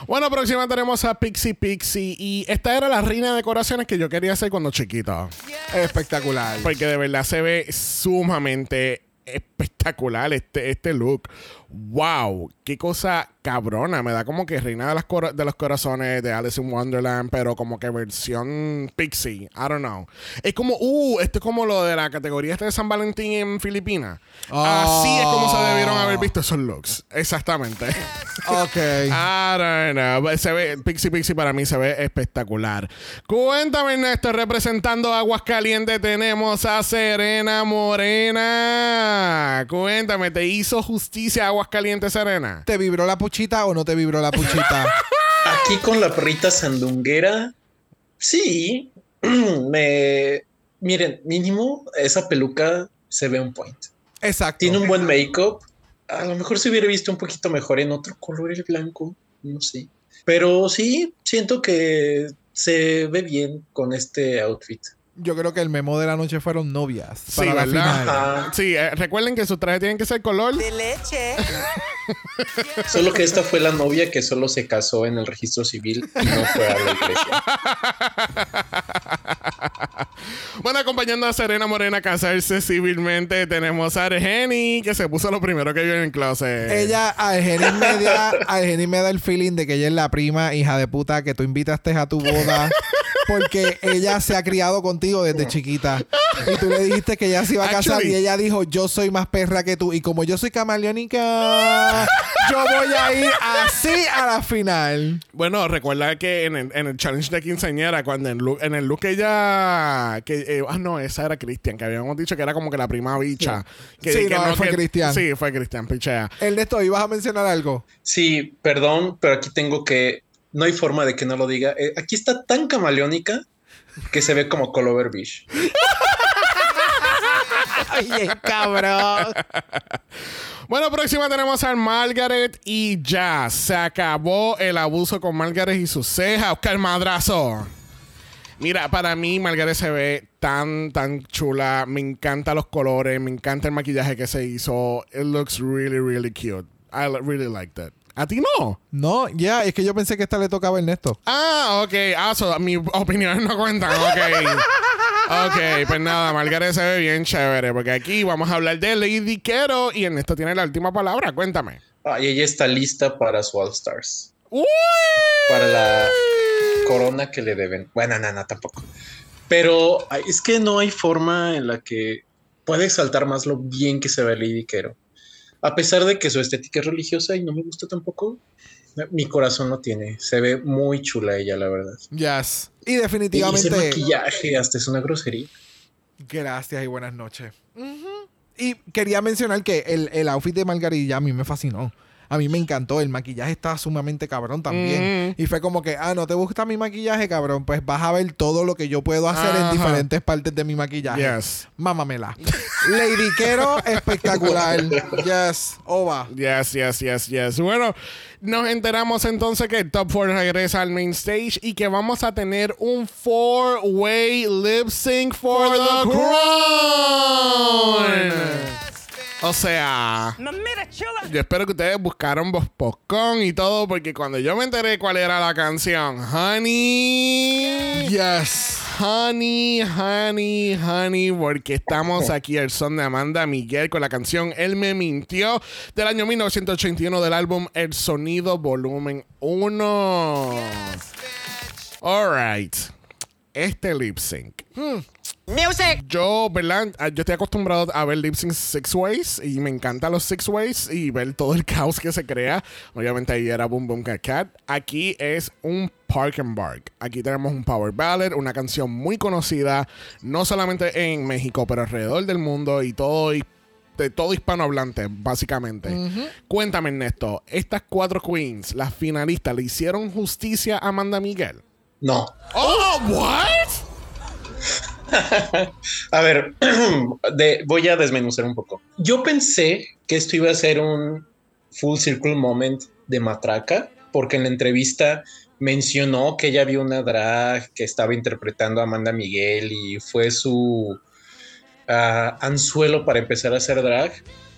Bueno, próxima tenemos a Pixie Pixie. Y esta era la reina de decoraciones que yo quería hacer cuando chiquito. Espectacular. Porque de verdad se ve sumamente espectacular este, este look. ¡Wow! ¡Qué cosa cabrona! Me da como que reina de, las cora- de los corazones de Alice in Wonderland, pero como que versión pixie. I don't know. Es como, uh, esto es como lo de la categoría esta de San Valentín en Filipinas. Así es como se debieron haber visto esos looks. Exactamente. ok. I don't know. Se ve, Pixie Pixie para mí se ve espectacular. Cuéntame, Ernesto, representando Aguascalientes tenemos a Serena Morena. Cuéntame, ¿te hizo justicia Aguascalientes, Serena? ¿Te vibró la puchita o no te vibró la puchita? Aquí con la perrita sandunguera, sí. Me. Miren, mínimo esa peluca se ve un point. Exacto. Tiene un buen make-up. A lo mejor se hubiera visto un poquito mejor en otro color el blanco. No sé. Pero sí, siento que se ve bien con este outfit. Yo creo que el memo de la noche fueron novias. Sí, para la ¿verdad? final. Sí, eh, recuerden que sus trajes tienen que ser color. De leche. Solo que esta fue la novia que solo se casó en el registro civil y no fue a la iglesia. Bueno, acompañando a Serena Morena a casarse civilmente, tenemos a Argeni, que se puso lo primero que vio en el closet. Ella, Argenis me, da, Argenis me da el feeling de que ella es la prima hija de puta que tú invitaste a tu boda porque ella se ha criado contigo desde chiquita. Y tú le dijiste que ella se iba a casar Actually- y ella dijo, yo soy más perra que tú. Y como yo soy camaleónica, yo voy a ir así a la final. Bueno, recuerda que en el, en el challenge de quinceañera, cuando en, look- en el look que ella... Que, eh, ah, no, esa era Cristian, que habíamos dicho que era como que la prima bicha. Que, Sí, que no, fue Cristian. Sí, fue Cristian, pichea. Ernesto, ¿ibas a mencionar algo? Sí, perdón, pero aquí tengo que. No hay forma de que no lo diga. Eh, aquí está tan camaleónica que se ve como Clover Beach. Ay, cabrón. Bueno, próxima tenemos a Margaret y ya. Se acabó el abuso con Margaret y sus cejas. Oscar Madrazo. Mira, para mí Margaret se ve tan, tan chula. Me encantan los colores. Me encanta el maquillaje que se hizo. It looks really, really cute. I really liked it. ¿A ti no? No, ya, es que yo pensé que esta le tocaba a Ernesto. Ah, ok. Ah, so, mi opinión no cuentan. Ok. ok, pues nada, Margaret se ve bien chévere. Porque aquí vamos a hablar de Lady Quero y Ernesto tiene la última palabra. Cuéntame. Ah, y ella está lista para su All Stars. ¡Uy! Para la corona que le deben. Bueno, no, no, tampoco. Pero es que no hay forma en la que puede exaltar más lo bien que se ve Lady Quero. A pesar de que su estética es religiosa y no me gusta tampoco, mi corazón no tiene. Se ve muy chula ella, la verdad. Yes. Y Y ese definitivamente. maquillaje hasta es una grosería. Gracias y buenas noches. Y quería mencionar que el, el outfit de Margarilla a mí me fascinó. A mí me encantó. El maquillaje está sumamente cabrón también. Y fue como que, ah, ¿no te gusta mi maquillaje, cabrón? Pues vas a ver todo lo que yo puedo hacer Ajá. en diferentes partes de mi maquillaje. Yes. Mámamela. Lady Quero, espectacular. Yes. Ova. Yes, yes, yes, yes. Bueno, nos enteramos entonces que el Top 4 regresa al main stage y que vamos a tener un four-way lip sync for, the, crown. O sea, yo espero que ustedes buscaron vos popcorn y todo, porque cuando yo me enteré cuál era la canción, Honey. Yes. Honey, honey, honey, porque estamos aquí al son de Amanda Miguel con la canción Él me mintió del año 1981 del álbum El Sonido Volumen 1. Alright. Este lip sync. Music. Yo, ¿verdad? Ah, Yo estoy acostumbrado a ver lip sync six ways y me encantan los six ways y ver todo el caos que se crea. Obviamente ahí era Boom Boom Cat Cat. Aquí es un Park and Bark. Aquí tenemos un power ballad, una canción muy conocida, no solamente en México, pero alrededor del mundo y todo. Y de todo hispanohablante, básicamente. Cuéntame, Ernesto, estas cuatro queens, las finalistas, ¿le hicieron justicia a Amanda Miguel? No. Oh, what? A ver, de- voy a desmenuzar un poco. Yo pensé que esto iba a ser un full circle moment de matraca, porque en la entrevista mencionó que ella vio una drag que estaba interpretando a Amanda Miguel y fue su ah, anzuelo para empezar a hacer drag.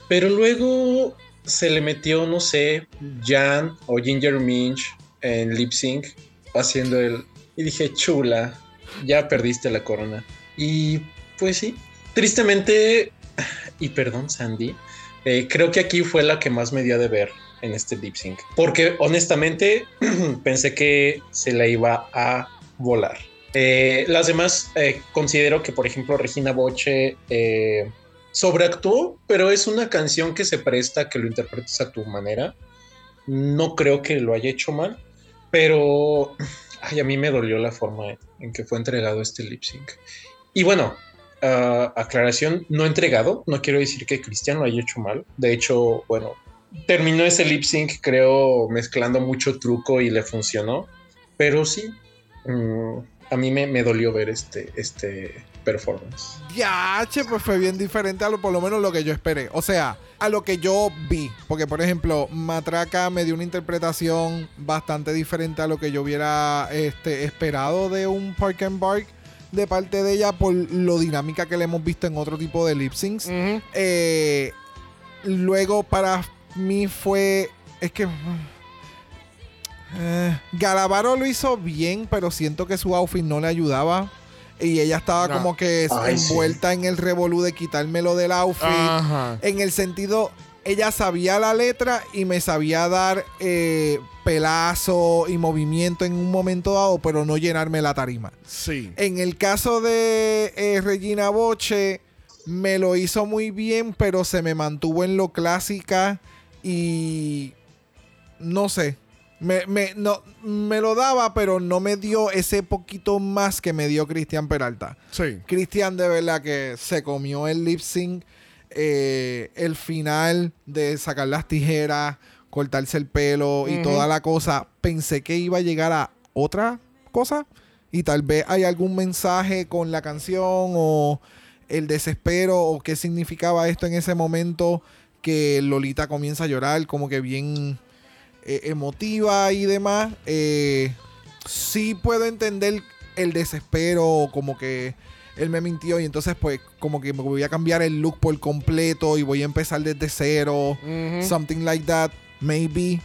Pero luego se le metió, no sé, Jan o Ginger Minch en lip sync haciendo el. Y dije, chula, ya perdiste la corona. Y pues sí, tristemente, y perdón Sandy, eh, creo que aquí fue la que más me dio de ver en este lip sync. Porque honestamente pensé que se la iba a volar. Eh, las demás eh, considero que, por ejemplo, Regina Boche sobreactuó, pero es una canción que se presta a que lo interpretes a tu manera. No creo que lo haya hecho mal, pero ay, a mí me dolió la forma en que fue entregado este lip sync. Y bueno, ah, aclaración, no entregado, no quiero decir que Cristian lo haya hecho mal. De hecho, bueno, terminó ese lip sync, creo, mezclando mucho truco y le funcionó. Pero sí, mm, a mí me, me dolió ver este, este performance. Ya, che, pues fue bien diferente a lo, por lo menos lo que yo esperé. O sea, a lo que yo vi. Porque, por ejemplo, Matraca me dio una interpretación bastante diferente a lo que yo hubiera este, esperado de un Park and Bark de parte de ella por lo dinámica que le hemos visto en otro tipo de lip syncs. Eh, luego para mí fue. Es que. eh, Galavaro lo hizo bien, pero siento que su outfit no le ayudaba. Y ella estaba No. como que Ay, sí. envuelta en el revolú de quitármelo del outfit. Ajá. En el sentido, ella sabía la letra y me sabía dar eh, pelazo y movimiento en un momento dado, pero no llenarme la tarima. Sí. En el caso de eh, Regina Boche, me lo hizo muy bien, pero se me mantuvo en lo clásica y no sé. Me, me- no, me lo daba, pero no me dio ese poquito más que me dio Cristian Peralta. Sí. Cristian de verdad que se comió el lip sync. eh, el final de sacar las tijeras, cortarse el pelo y toda la cosa. Pensé que iba a llegar a otra cosa. Y tal vez hay algún mensaje con la canción o el desespero o qué significaba esto en ese momento que Lolita comienza a llorar como que bien eh, emotiva y demás. Eh, sí puedo entender el desespero, como que él me mintió y entonces pues como que me voy a cambiar el look por completo y voy a empezar desde cero. Something like that, maybe.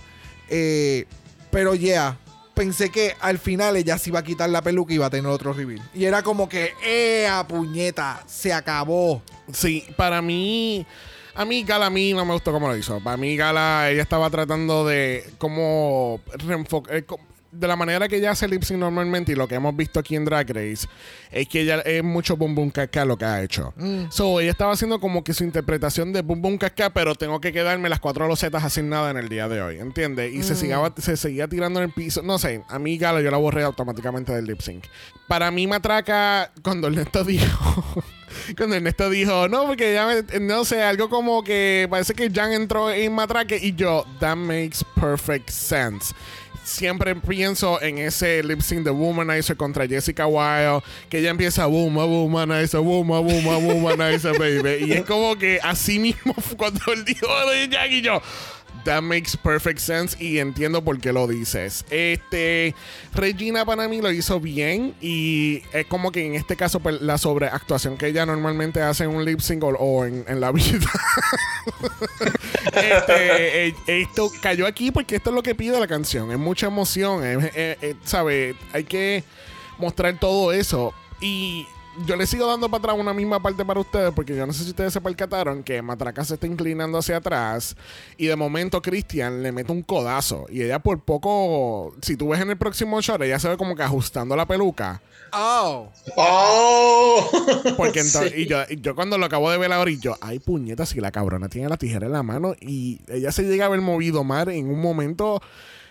Eh, pero yeah, pensé que al final ella se iba a quitar la peluca y iba a tener otro reveal. Y era como que, ¡eh, puñeta! Se acabó. Sí, para mí. A mí Gala a mí no me gustó cómo lo hizo. Para mí Gala, ella estaba tratando de como reenfocar... De la manera que ella hace lip sync normalmente y lo que hemos visto aquí en Drag Race es que ella es mucho boom boom caca lo que ha hecho. So, ella estaba haciendo como que su interpretación de boom boom caca, pero tengo que quedarme las cuatro losetas asignadas en el día de hoy, ¿entiendes? Y se, sigaba- se seguía tirando en el piso. No sé, a mí Gala yo la borré automáticamente del lip sync. Para mí Matraca, cuando Ernesto dijo... Cuando Ernesto dijo, no, porque ya me- no sé, algo como que parece que Jan entró en matraque y yo, that makes perfect sense. Siempre pienso en ese lip sync de Womanizer contra Jessica Wilde, que ella empieza boom, a womanizer, boom, a boom, a womanizer, baby. Y es como que así mismo cuando él dijo de y yo. That makes perfect sense y entiendo por qué lo dices. Este, Regina para mí lo hizo bien y es como que en este caso pues, la sobreactuación que ella normalmente hace en un lip sync o, en, la vida. este, eh, esto cayó aquí porque esto es lo que pide la canción. Es mucha emoción, es- es- es, ¿sabe? Hay que mostrar todo eso y yo le sigo dando para atrás una misma parte para ustedes porque yo no sé si ustedes se percataron que Matraca se está inclinando hacia atrás y de momento Christian le mete un codazo y ella por poco, si tú ves en el próximo shot, ella se ve como que ajustando la peluca. Oh. ¡Oh! Porque entonces, Sí. y yo, y yo cuando lo acabo de ver ahora, y yo, ay puñeta, si la cabrona tiene la tijera en la mano y ella se llega a haber movido mal en un momento,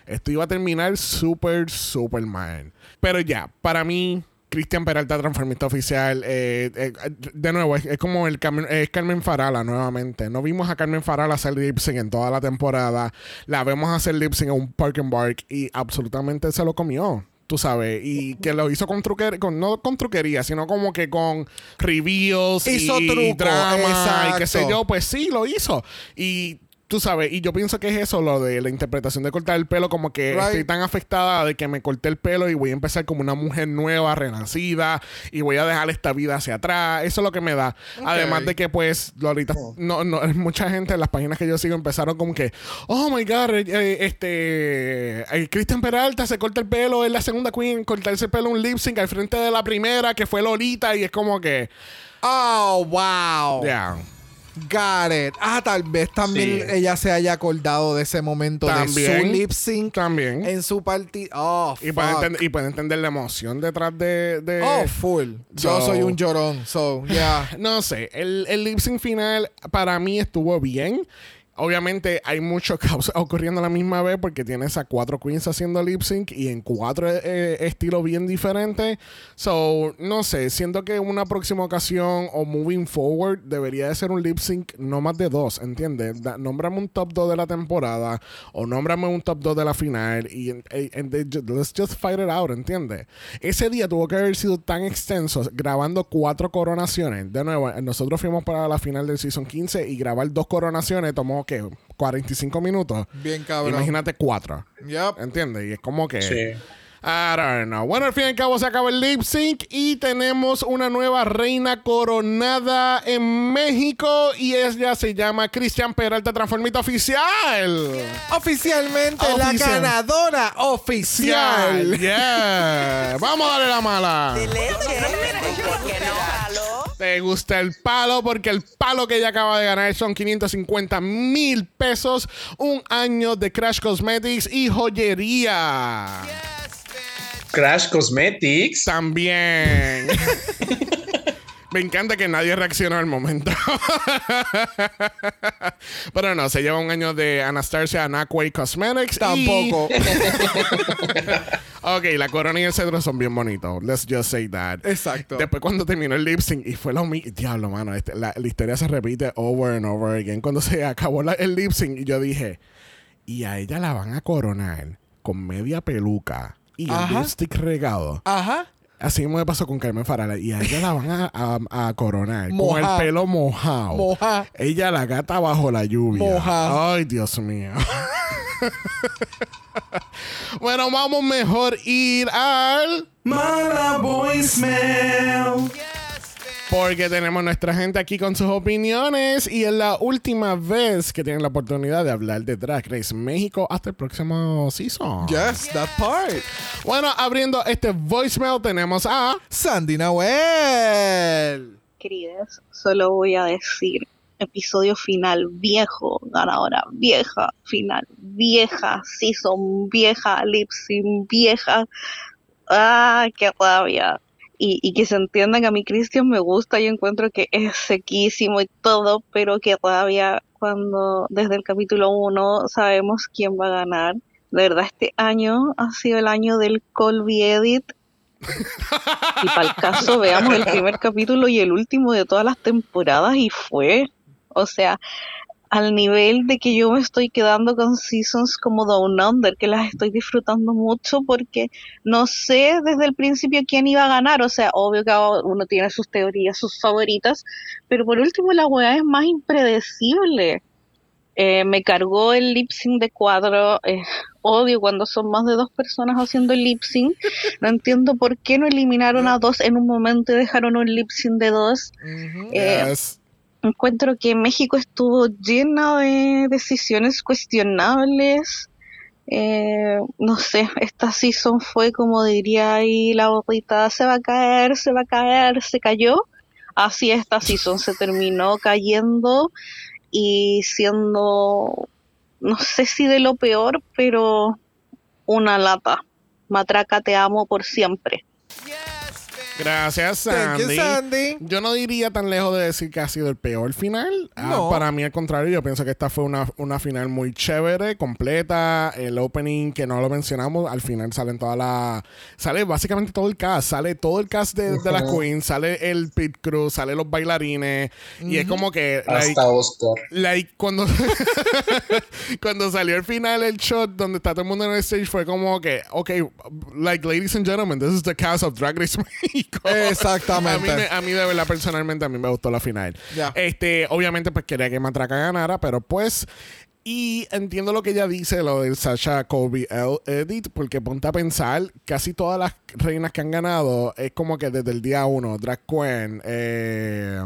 esto iba a terminar súper, súper mal. Pero ya, para mí, Cristian Peralta, transformista oficial. eh, eh, de nuevo, es, es como el Carmen, es Carmen Farala nuevamente. No vimos a Carmen Farala hacer lip sync en toda la temporada. La vemos hacer lip sync en un Park and Bark y absolutamente se lo comió. Tú sabes, y que lo hizo con truquería, con, no con truquería, sino como que con reveals Hizo y truco, drama y qué sé exacto. yo, pues sí, lo hizo. Y tú sabes, y yo pienso que es eso, lo de la interpretación de cortar el pelo, como que Right. estoy tan afectada de que me corté el pelo y voy a empezar como una mujer nueva, renacida, y voy a dejar esta vida hacia atrás. Eso es lo que me da. Además de que, pues, ahorita, no, no, mucha gente en las páginas que yo sigo empezaron como que, oh my god, eh, eh, este, eh, Cristian Peralta se corta el pelo, es la segunda queen en cortarse el pelo un lip sync al frente de la primera, que fue Lolita, y es como que, Oh, wow. ya. Got it. Ah, tal vez también Sí. ella se haya acordado de ese momento de También. su lip sync También. en su partida. Oh, Y puede, fuck. entender, y puede entender la emoción detrás de... de- Oh, full. Yo So- soy un llorón. So, yeah. No sé, el, el lip sync final para mí estuvo bien. Obviamente hay mucho caos ocurriendo a la misma vez porque tienes a cuatro queens haciendo lip sync y en cuatro eh, estilos bien diferentes. So, no sé, siento que una próxima ocasión o moving forward debería de ser un lip sync no más de dos, ¿entiendes? Da- nómbrame un top 2 de la temporada o nómbrame un top 2 de la final y and- and let's just fight it out, ¿entiendes? Ese día tuvo que haber sido tan extenso grabando cuatro coronaciones. De nuevo, nosotros fuimos para la final del season 15 y grabar dos coronaciones tomó que 45 minutos. Bien cabrón. Imagínate cuatro. Yep. ¿Entiendes? Y es como que. Sí. I don't know. Bueno, al fin y al cabo se acaba el lip sync y tenemos una nueva reina coronada en México y ella se llama Cristian Peralta, transformista oficial. Oficialmente la ganadora oficial. Yeah. Vamos a darle la mala. Te gusta el palo porque el palo que ella acaba de ganar son 550 mil pesos, un año de Crash Cosmetics y joyería. Crash Cosmetics. También. Me encanta que nadie reaccionó al momento. Pero no, se lleva un año de Anastasia Anacway Cosmetics. y- Tampoco. Ok, la corona y el cedro son bien bonitos. Let's just say that. Exacto. Después cuando terminó el lip sync y fue lo mismo. Diablo, mano. este- la, la historia se repite over and over again. Cuando se acabó la- el lip sync y yo dije, y a ella la van a coronar con media peluca y el Ajá. lipstick regado. Ajá. Así mismo me pasó con Carmen Farala. Y a ella la van a, a- a coronar con Moja. el pelo mojado. Moja. Ella la gata bajo la lluvia. Moja. Ay, Dios mío. bueno, vamos mejor ir al... Mala voicemail. Porque tenemos nuestra gente aquí con sus opiniones y es la última vez que tienen la oportunidad de hablar de Drag Race México hasta el próximo season. Yes, that part. Bueno, abriendo este voicemail tenemos a... Sandy Nahuel. queridas, solo voy a decir episodio final viejo, ganadora vieja, final vieja, season vieja, lip vieja. Ah, qué rabia. Y, y que se entienda que a mí Christian me gusta y encuentro que es sequísimo y todo, pero qué rabia cuando desde el capítulo 1 sabemos quién va a ganar. De verdad, este año ha sido el año del Colby Edit y para el caso, veamos el primer capítulo y el último de todas las temporadas y fue, o sea, al nivel de que yo me estoy quedando con seasons como Down Under, que las estoy disfrutando mucho porque no sé desde el principio quién iba a ganar, o sea, obvio que uno tiene sus teorías, sus favoritas, pero por último la weá es más impredecible. Eh, me cargó el lip sync de cuadro. eh, odio cuando son más de dos personas haciendo el lip sync. No entiendo por qué no eliminaron a dos en un momento y dejaron un lip sync de dos. Eh, Yes. Encuentro que México estuvo llena de decisiones cuestionables. Eh, no sé, esta season fue como diría ahí la borrita, se va a caer, se va a caer, se cayó. Así esta season se terminó cayendo y siendo, no sé si de lo peor, pero una lata. Matraca, te amo por siempre. Gracias, Thank you, Sandy. Yo no diría tan lejos de decir que ha sido el peor final. Ah, No. para mí, al contrario, yo pienso que esta fue una, una final muy chévere, completa. El opening, que no lo mencionamos, al final salen todas las. Sale básicamente todo el cast. Sale todo el cast de, de las Queens. Sale el pit crew, sale los bailarines. Y es como que. like, Hasta Oscar. Like, cuando, cuando salió el final, el shot donde está todo el mundo en el stage, fue como que, ok, like, ladies and gentlemen, this is the cast of Drag Race Exactamente. A mí, a mí, de verdad, personalmente, a mí me gustó la final. Este, obviamente, pues quería que Matraca ganara, pero pues. Y entiendo lo que ella dice, lo del Sasha Colby El- Edit, porque ponte a pensar, casi todas las reinas que han ganado es como que desde el día uno, Drag Queen, eh,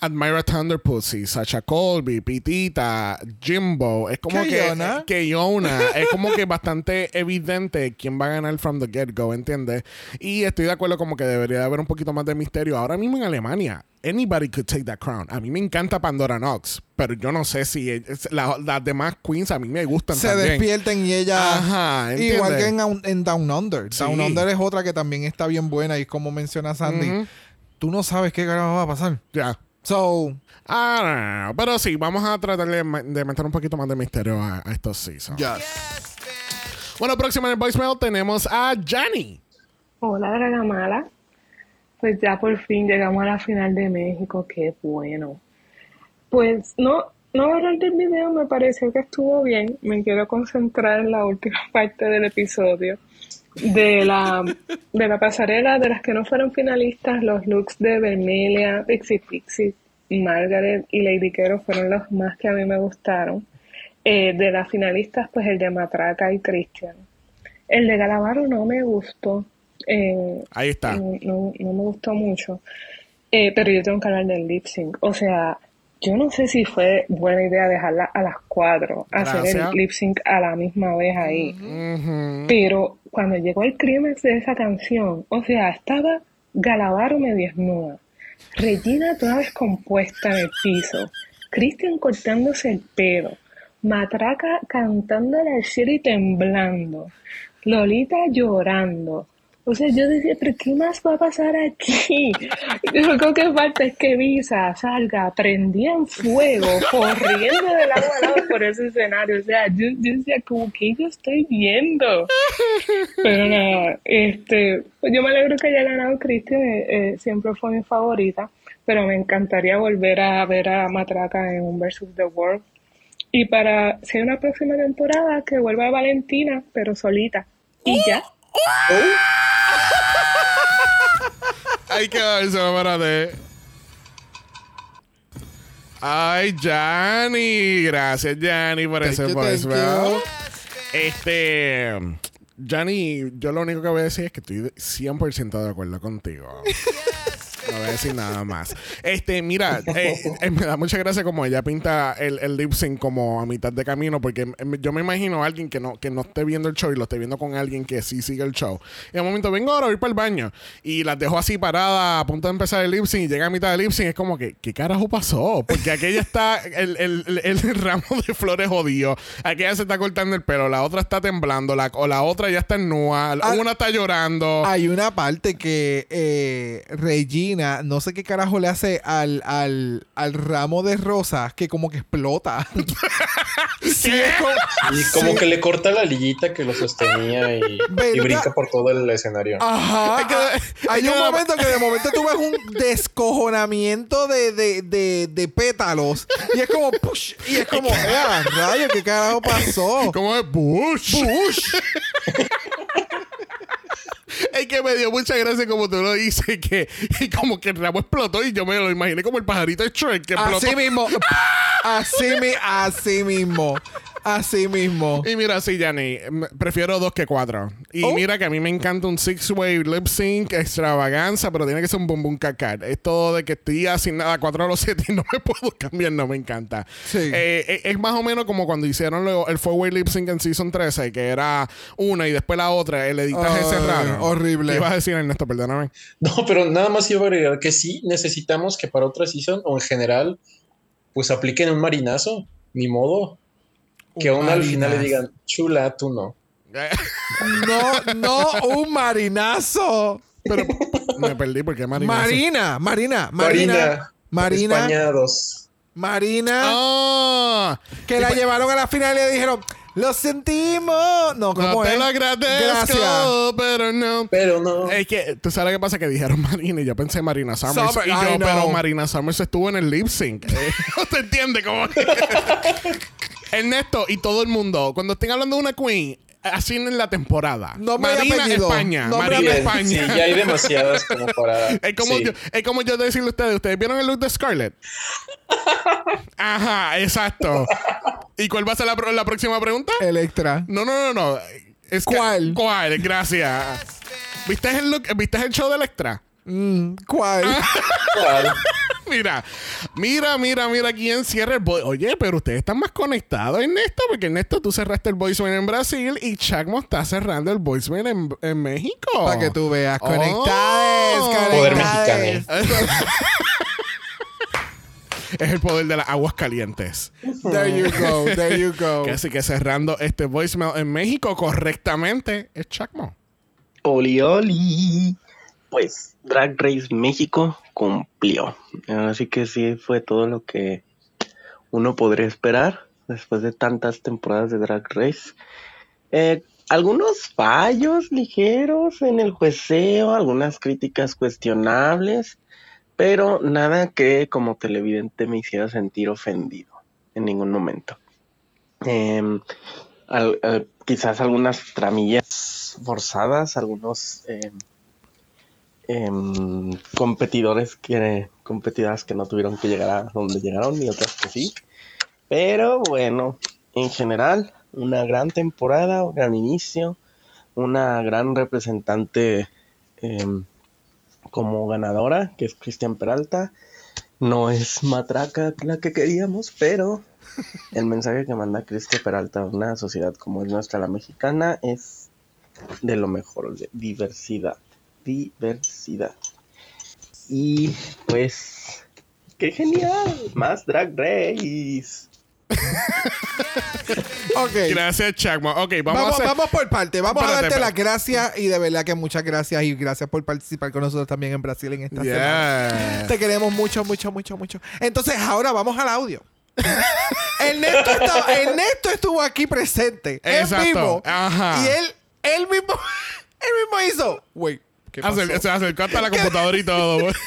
Admira Thunder Pussy, Sasha Colby, Pitita, Jimbo, es como Kayona. que, que Yona, es como que bastante evidente quién va a ganar from the get-go, ¿entiendes? Y estoy de acuerdo como que debería de haber un poquito más de misterio. Ahora mismo en Alemania, anybody could take that crown. A mí me encanta Pandora Knox, pero yo no sé si es- la- las demás queens a mí me gustan se también. despierten y ella Ajá, igual que en, Down- en Down Under Sí. Down Under es otra que también está bien buena y como menciona Sandy tú no sabes qué carajo va a pasar Ya. so Ah, no, no, no. Pero sí, vamos a tratar de, meter un poquito más de misterio a, a estos seasons. ya Bueno, próximo en el voicemail tenemos a Jani. Hola, Draga Mala. Pues ya por fin llegamos a la final de México, qué bueno. Pues no, no hablar del video me pareció que estuvo bien. Me quiero concentrar en la última parte del episodio. De la, de la pasarela, de las que no fueron finalistas, los looks de Vermelia, Pixie Pixie, Margaret y Lady Quero fueron los más que a mí me gustaron. Eh, de las finalistas, pues el de Matraca y Christian. El de Galavaro no me gustó. Eh, Ahí está. no, no, no me gustó mucho. Eh, pero yo tengo que hablar del lip sync. O sea, yo no sé si fue buena idea dejarla a las cuatro, hacer Gracias. el lip sync a la misma vez ahí. Pero cuando llegó el clímax de esa canción, o sea, estaba Galavaro medio desnuda, Regina toda descompuesta en el piso, Christian cortándose el pelo, Matraca cantándole al cielo y temblando, Lolita llorando. O sea, yo decía, pero ¿qué más va a pasar aquí? Yo creo que falta es que Visa salga, prendía en fuego, corriendo del agua al lado por ese escenario. O sea, yo, yo decía, como que yo estoy viendo. Pero nada, este, yo me alegro que haya ganado Cristian, eh, eh, siempre fue mi favorita, pero me encantaría volver a ver a Matraca en un Versus the World. Y para si hay una próxima temporada, que vuelva Valentina, pero solita. Y ya. Hay que darse espérate. Ay, Jani. Gracias, Jani, por Thank ese voicemail. Este. Jani, yo lo único que voy a decir es que estoy 100% de acuerdo contigo. No voy a decir nada más. Este, mira, eh, eh, me da mucha gracia como ella pinta el, el lip sync como a mitad de camino, porque em, yo me imagino a alguien que no, que no esté viendo el show y lo esté viendo con alguien que sí sigue el show. Y un momento vengo ahora a ir para el baño y las dejo así paradas a punto de empezar el lip sync y llega a mitad del lip sync. Es como que, ¿qué carajo pasó? Porque aquella está, el, el, el- el ramo de flores jodido. Aquella se está cortando el pelo, la otra está temblando, la, o la otra ya está en nua, Ah, una está llorando. Hay una parte que eh, Regina, no sé qué carajo le hace al, al, al ramo de rosas que como que explota. sí, es como- Y como sí. que le corta la liguita que lo sostenía y, brinca por todo el escenario. Ajá. Es que- ah, hay un momento que de momento tú ves un descojonamiento de, de, de, de pétalos. Y es como, push, y es como, ¡eh, rayo! ¿Qué carajo pasó? ¿Cómo es Bush? Bush. Es que me dio mucha gracia como tú lo dices, que y como que el ramo explotó y yo me lo imaginé como el pajarito de Shrek que explotó. Así mismo. Así, mi, así mismo. Así mismo. Y mira, sí, Yanni, prefiero dos que cuatro. Y Oh. mira que a mí me encanta un six-way lip sync, extravaganza, pero tiene que ser un boom boom cacar. Es todo de que estoy sin nada, cuatro a los siete y no me puedo cambiar, no me encanta. Sí. Eh, eh, es más o menos como cuando hicieron lo- el four-way lip sync en Season 13, que era una y después la otra, el editaje Ay, cerrado. horrible. ¿Qué ibas a decir, Ernesto? Perdóname. No, pero nada más iba a agregar que sí necesitamos que para otra season o en general, pues apliquen un marinazo, ni modo. Que Un aún al final le marinazo. digan, chula, tú no. No, no, un marinazo. Pero, me perdí porque Marina. Marina, Marina, Marina, Marina, España 2. Marina, ¡Ah! que la llevaron a la final y le dijeron, lo sentimos. No, ¿cómo No te es? lo agradezco, Gracias. pero no. Pero no. Es que, ¿tú sabes lo que pasa? Que dijeron Marina y yo pensé Marina Summers. Summer, y yo, pero Marina Summers estuvo en el lip sync. Eh, ¿No te entiende cómo? Ernesto y todo el mundo, cuando estén hablando de una queen, así en la temporada. Nombre y Marina apellido. España. Y Marina Sí, España. sí, ya hay demasiadas como para. Es como, sí. yo, es como yo decirle a ustedes, ¿ustedes vieron el look de Scarlett? Ajá, exacto. ¿Y cuál va a ser la, próxima pregunta? Electra. No, no, no, no. Es que- ¿Cuál? ¿Cuál? Gracias. ¿Viste el, look, ¿Viste el show de Electra? Mm, ¿Cuál? ¿Cuál? Mira, mira, mira, mira quién cierra el voice. Oye, pero ustedes están más conectados, Ernesto, porque Ernesto, tú cerraste el voicemail en Brasil y Chacmo está cerrando el voicemail en, en México. Para que tú veas. Oh. Conectades, Poder conectades. mexicano. Es el poder de las aguas calientes. There you go, there you go. Así que cerrando este voicemail en México correctamente es Chacmo. Oli, oli. Pues Drag Race México cumplió. Así que sí fue todo lo que uno podría esperar después de tantas temporadas de Drag Race. Eh, algunos fallos ligeros en el jueceo, algunas críticas cuestionables, pero nada que como televidente me hiciera sentir ofendido en ningún momento. Em, quizás algunas tramillas forzadas, algunos em, em, competidores que competidoras que no tuvieron que llegar a donde llegaron y otras que sí. Pero bueno, en general, una gran temporada, un gran inicio, una gran representante em, como ganadora, que es Cristian Peralta. No es matraca la que queríamos, pero el mensaje que manda Cristian Peralta a una sociedad como es nuestra, la mexicana, es de lo mejor, de diversidad. Diversidad. Y pues, qué genial, más Drag Race. Ok. Gracias, Chacmo. Ok, vamos, Vamos, a hacer... vamos por parte. Vamos a darte las gracias y de verdad que muchas gracias y gracias por participar con nosotros también en Brasil en esta semana. Yeah. Te queremos mucho, mucho, mucho, mucho. Entonces ahora vamos al audio. Ernesto, estaba- Ernesto estuvo aquí presente Exacto. en vivo Ajá. y él, él mismo, él mismo hizo. Wait, ¿qué pasó? Acer- se acercó hasta la computadora y todo.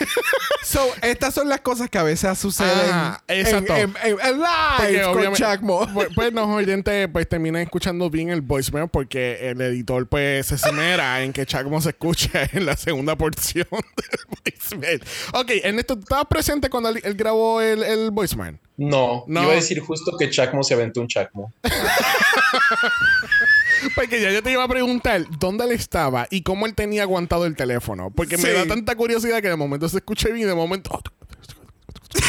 So, estas son las cosas que a veces suceden Ajá, en, exacto. en- en- en Porque live con Chacmo. Pues, pues los oyentes pues terminan escuchando bien el voicemail porque el editor pues se esmera en que Chacmo se escuche en la segunda porción del voicemail. Ok, Ernesto, ¿tú estabas presente cuando él, él grabó el, el voicemail? No, No. iba a decir justo que Chacmo se aventó un Chacmo. Porque ya yo te iba a preguntar dónde él estaba y cómo él tenía aguantado el teléfono. Porque me da tanta curiosidad que de momento se escucha bien y de momento...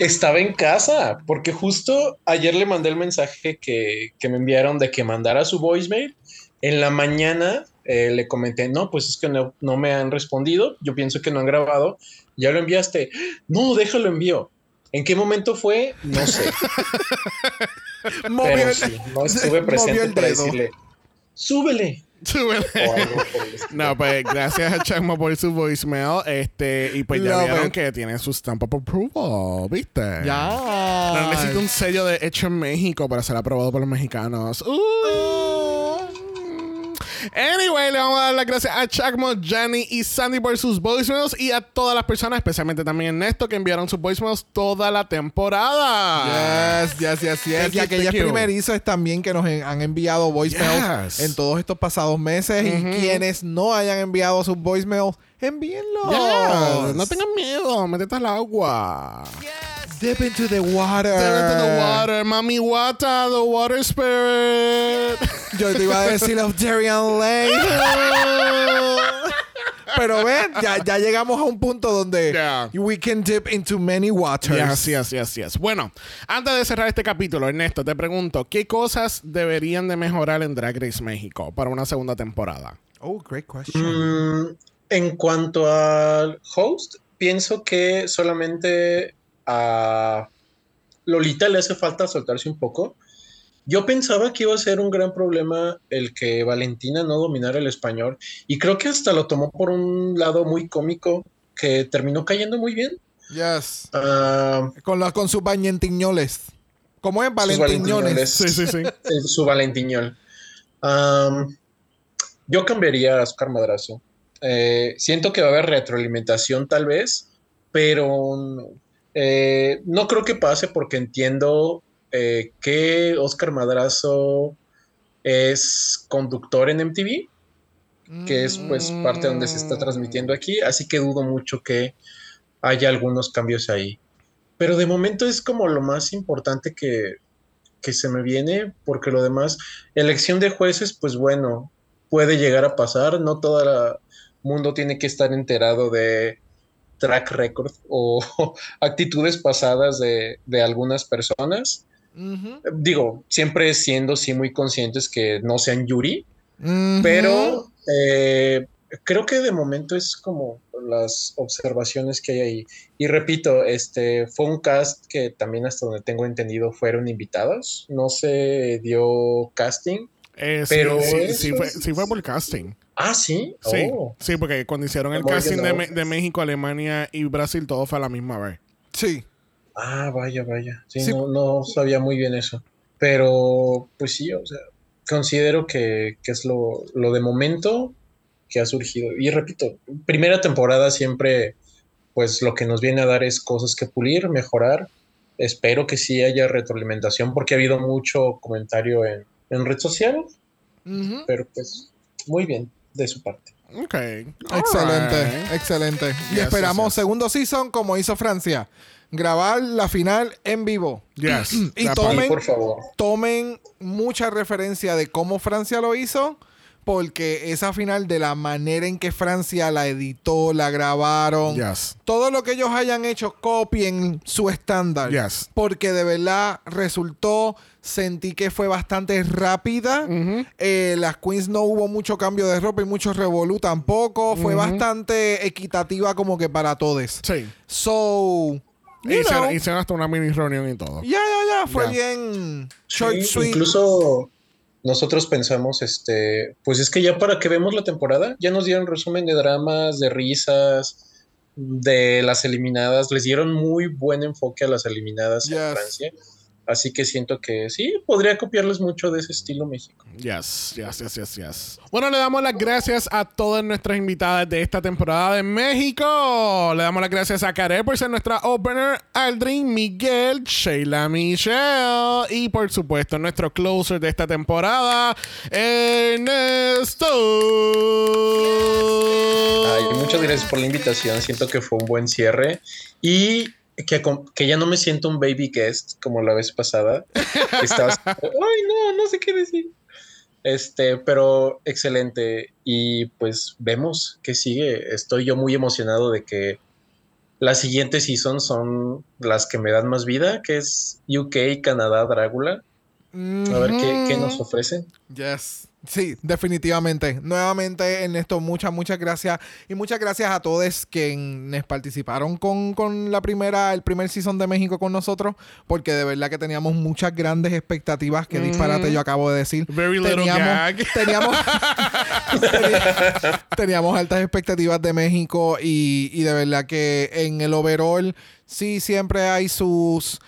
Estaba en casa, porque justo ayer le mandé el mensaje que, que me enviaron de que mandara su voicemail. En la mañana eh, le comenté, no, pues es que no, no me han respondido, yo pienso que no han grabado, ya lo enviaste. No, déjalo envío. ¿En qué momento fue? No sé. Movió sí, no estuve movió presente el para decirle, súbele. Súbele. No, pues gracias a Chacmo por su voicemail. Este, y pues ya Love vieron it. que tiene su stamp of approval, ¿viste? Ya. No necesito un sello de hecho en México para ser aprobado por los mexicanos. Uh. Anyway, le vamos a dar las gracias a Chacmo, Jenny y Sandy por sus voicemails y a todas las personas, especialmente también Ernesto, que enviaron sus voicemails toda la temporada. Yes, yes, yes, yes. Y aquellas primerizos también que nos en- han enviado voicemails Yes. en todos estos pasados meses. Ujú. Y quienes no hayan enviado sus voicemails, envíenlos. Yeah, no tengan miedo, métete al agua. Dip into the water. Dip into the water, mami wata, the water spirit. Yo te iba a decir of Darian Lane. Pero ven, ya, ya llegamos a un punto donde Yeah. we can dip into many waters. Yes, yes, yes, yes. Bueno, antes de cerrar este capítulo, Ernesto, te pregunto, ¿qué cosas deberían de mejorar en Drag Race México para una segunda temporada? Oh, great question. Mm, en cuanto al host, pienso que solamente a Lolita le hace falta soltarse un poco. Yo pensaba que iba a ser un gran problema el que Valentina no dominara el español y creo que hasta lo tomó por un lado muy cómico que terminó cayendo muy bien. Yes. Ah, Con, la, con sus bañentiñoles. ¿Cómo es? sus Valentiñones. Sí, sí, sí. Su Valentiñol. Yo cambiaría a Oscar Madrazo. Eh, siento que va a haber retroalimentación tal vez, pero eh, no creo que pase porque entiendo eh, que Oscar Madrazo es conductor en MTV, que es pues parte donde se está transmitiendo aquí, así que dudo mucho que haya algunos cambios ahí. Pero de momento es como lo más importante que, que se me viene, porque lo demás, elección de jueces, pues bueno, puede llegar a pasar, no todo el mundo tiene que estar enterado de track record o actitudes pasadas de, de algunas personas. Digo, siempre siendo sí muy conscientes que no sean Yuri, pero eh, creo que de momento es como las observaciones que hay ahí. Y repito, este fue un cast que también hasta donde tengo entendido fueron invitados. No se dio casting. Eh, Pero sí, sí fue, sí fue por casting. Ah, sí. Sí, Oh. sí, porque cuando hicieron el casting de, de México, Alemania y Brasil, todo fue a la misma vez. Sí. Ah, vaya, vaya. Sí, Sí. No, no sabía muy bien eso. Pero, pues sí, o sea, considero que, que es lo, lo de momento que ha surgido. Y repito, primera temporada siempre, pues lo que nos viene a dar es cosas que pulir, mejorar. Espero que sí haya retroalimentación porque ha habido mucho comentario en, en red social, pero pues muy bien de su parte. Ok. Excelente, excelente. Y Yes, esperamos yes, yes. segundo season como hizo Francia. Grabar la final en vivo. Yes. Y tomen- por favor. Tomen mucha referencia de cómo Francia lo hizo. Porque esa final, de la manera en que Francia la editó, la grabaron, Yes. todo lo que ellos hayan hecho, copien su estándar. Yes. Porque de verdad resultó, sentí que fue bastante rápida. Eh, las queens no hubo mucho cambio de ropa y mucho revolú tampoco. Fue bastante equitativa como que para todos. Sí. So, Hicieron, hasta una mini reunión y todo. ya, ya, ya. Fue Ya. bien short, Sí, sweet. Incluso nosotros pensamos, este, pues es que ya para que vemos la temporada, ya nos dieron resumen de dramas, de risas, de las eliminadas, les dieron muy buen enfoque a las eliminadas en Yes. Francia. Así que siento que sí, podría copiarles mucho de ese estilo México. Yes, yes, yes, yes, yes. Bueno, le damos las gracias a todas nuestras invitadas de esta temporada de México. Le damos las gracias a Karel por ser nuestra opener, Aldrin, Miguel, Sheila Michelle y por supuesto nuestro closer de esta temporada, Ernesto. Ay, muchas gracias por la invitación, siento que fue un buen cierre y que, que ya no me siento un baby guest como la vez pasada. que estaba así, ay no, no sé qué decir. Este, pero excelente. Y pues vemos qué sigue. Estoy yo muy emocionado de que las siguientes seasons son las que me dan más vida, que es UK, Canadá, Drácula. A ver qué, qué nos ofrecen. Yes. Sí, definitivamente. Nuevamente, Ernesto, muchas, muchas gracias. Y muchas gracias a todos quienes participaron con, con la primera, el primer season de México con nosotros. Porque de verdad que teníamos muchas grandes expectativas. Qué disparate yo acabo de decir. Very little gag. Teníamos, teníamos altas expectativas de México. Y, y de verdad que en el overall, sí, siempre hay sus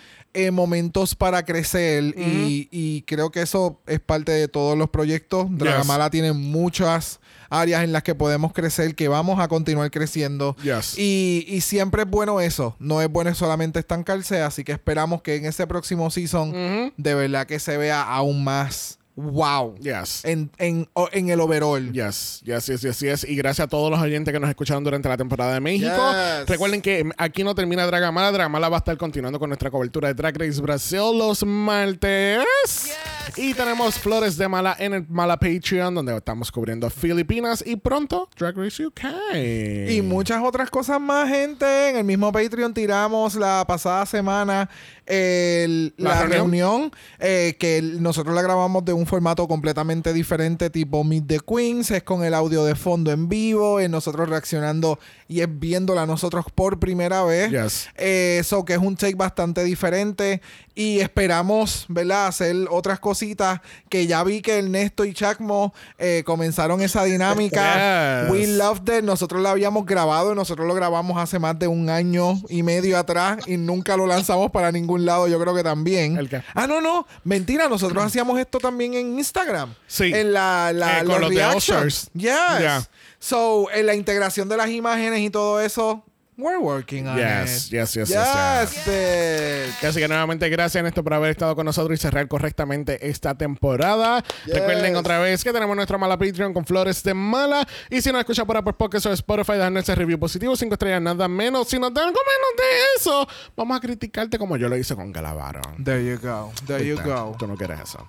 eh, momentos para crecer y, y creo que eso es parte de todos los proyectos. Dragamala tiene muchas áreas en las que podemos crecer, que vamos a continuar creciendo. Yes. Y, y siempre es bueno eso. No es bueno solamente estancarse, así que esperamos que en ese próximo season de verdad que se vea aún más wow Yes. en, en, en el overall. Yes, yes, yes, yes, yes. Y gracias a todos los oyentes que nos escucharon durante la temporada de México. Yes. Recuerden que aquí no termina Dragamala. Dragamala va a estar continuando con nuestra cobertura de Drag Race Brasil los martes. Y tenemos Flores de Mala en el Mala Patreon, donde estamos cubriendo Filipinas y pronto Drag Race UK. Y muchas otras cosas más, gente. En el mismo Patreon tiramos la pasada semana el- ¿La la, reunión? reunión, eh, que nosotros la grabamos de un formato completamente diferente, tipo Meet the Queens. Es con el audio de fondo en vivo, eh, nosotros reaccionando y es viéndola nosotros por primera vez. Yes. Eh, que es un take bastante diferente y esperamos, ¿verdad? Hacer otras cositas que ya vi que Ernesto y Chacmo eh, comenzaron esa dinámica. Yes. We loved it. Nosotros la habíamos grabado y nosotros lo grabamos hace más de un año y medio atrás y nunca lo lanzamos para ningún lado. Yo creo que también. ¿El qué? Ah, no, no. Mentira. Nosotros hacíamos esto también en Instagram. Sí. En la, la Eh, con los de reactions. All-Stars. Yes. Yeah. So, en la integración de las imágenes y todo eso, we're working on Yes, it. yes, yes, yes, Yes, bitch. Así que nuevamente gracias Néstor por haber estado con nosotros y cerrar correctamente esta temporada. Yes. Recuerden otra vez que tenemos nuestra mala Patreon con Flores de Mala. Y si nos escucha por Apple Podcast o Spotify, déjanos ese review positivo, cinco estrellas, nada menos. Si nos dan algo menos de eso, vamos a criticarte como yo lo hice con Galavaro. There you go. There you go. Tú no quieres eso.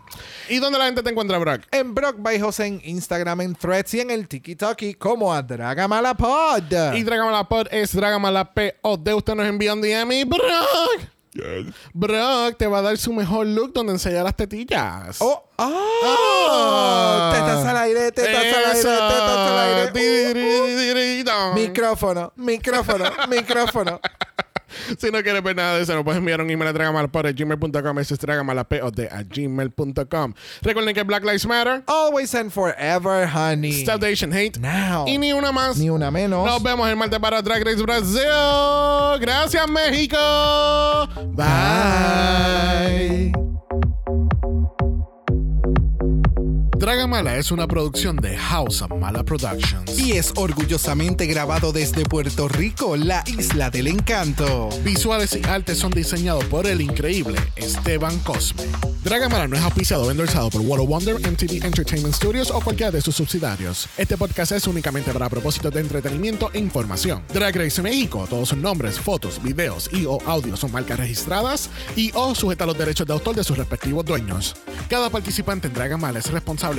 ¿Y dónde la gente te encuentra, Brock? En Brock by Jose en Instagram, en Threads y en el TikTok como a Dragamalapod. Y Dragamalapod es Dragamalapod. Usted nos envía un DM y Brock. Brock te va a dar su mejor look donde enseñar las tetillas. Oh, ah. Tetas al aire, tetas al aire, Eso. tetas al aire. Tiriririririto. Micrófono, micrófono, micrófono. Si no quieres ver nada de eso, nos puedes enviar un email a dragamalapod@gmail.com. Eso es dragamalapod a gmail.com. Recuerden que Black Lives Matter, Always and forever, honey. Stop the Asian Hate Now. y ni una más. Ni una menos. Nos vemos el martes para Drag Race Brasil. Gracias, México. Bye. Dragamala es una producción de House of Mala Productions. Y es orgullosamente grabado desde Puerto Rico, la isla del encanto. Visuales y artes son diseñados por el increíble Esteban Cosme. Dragamala no es auspiciado o endorsado por World of Wonder, MTV Entertainment Studios o cualquiera de sus subsidiarios. Este podcast es únicamente para propósitos de entretenimiento e información. Drag Race México, todos sus nombres, fotos, videos y o audios son marcas registradas y o sujeta a los derechos de autor de sus respectivos dueños. Cada participante en Dragamala es responsable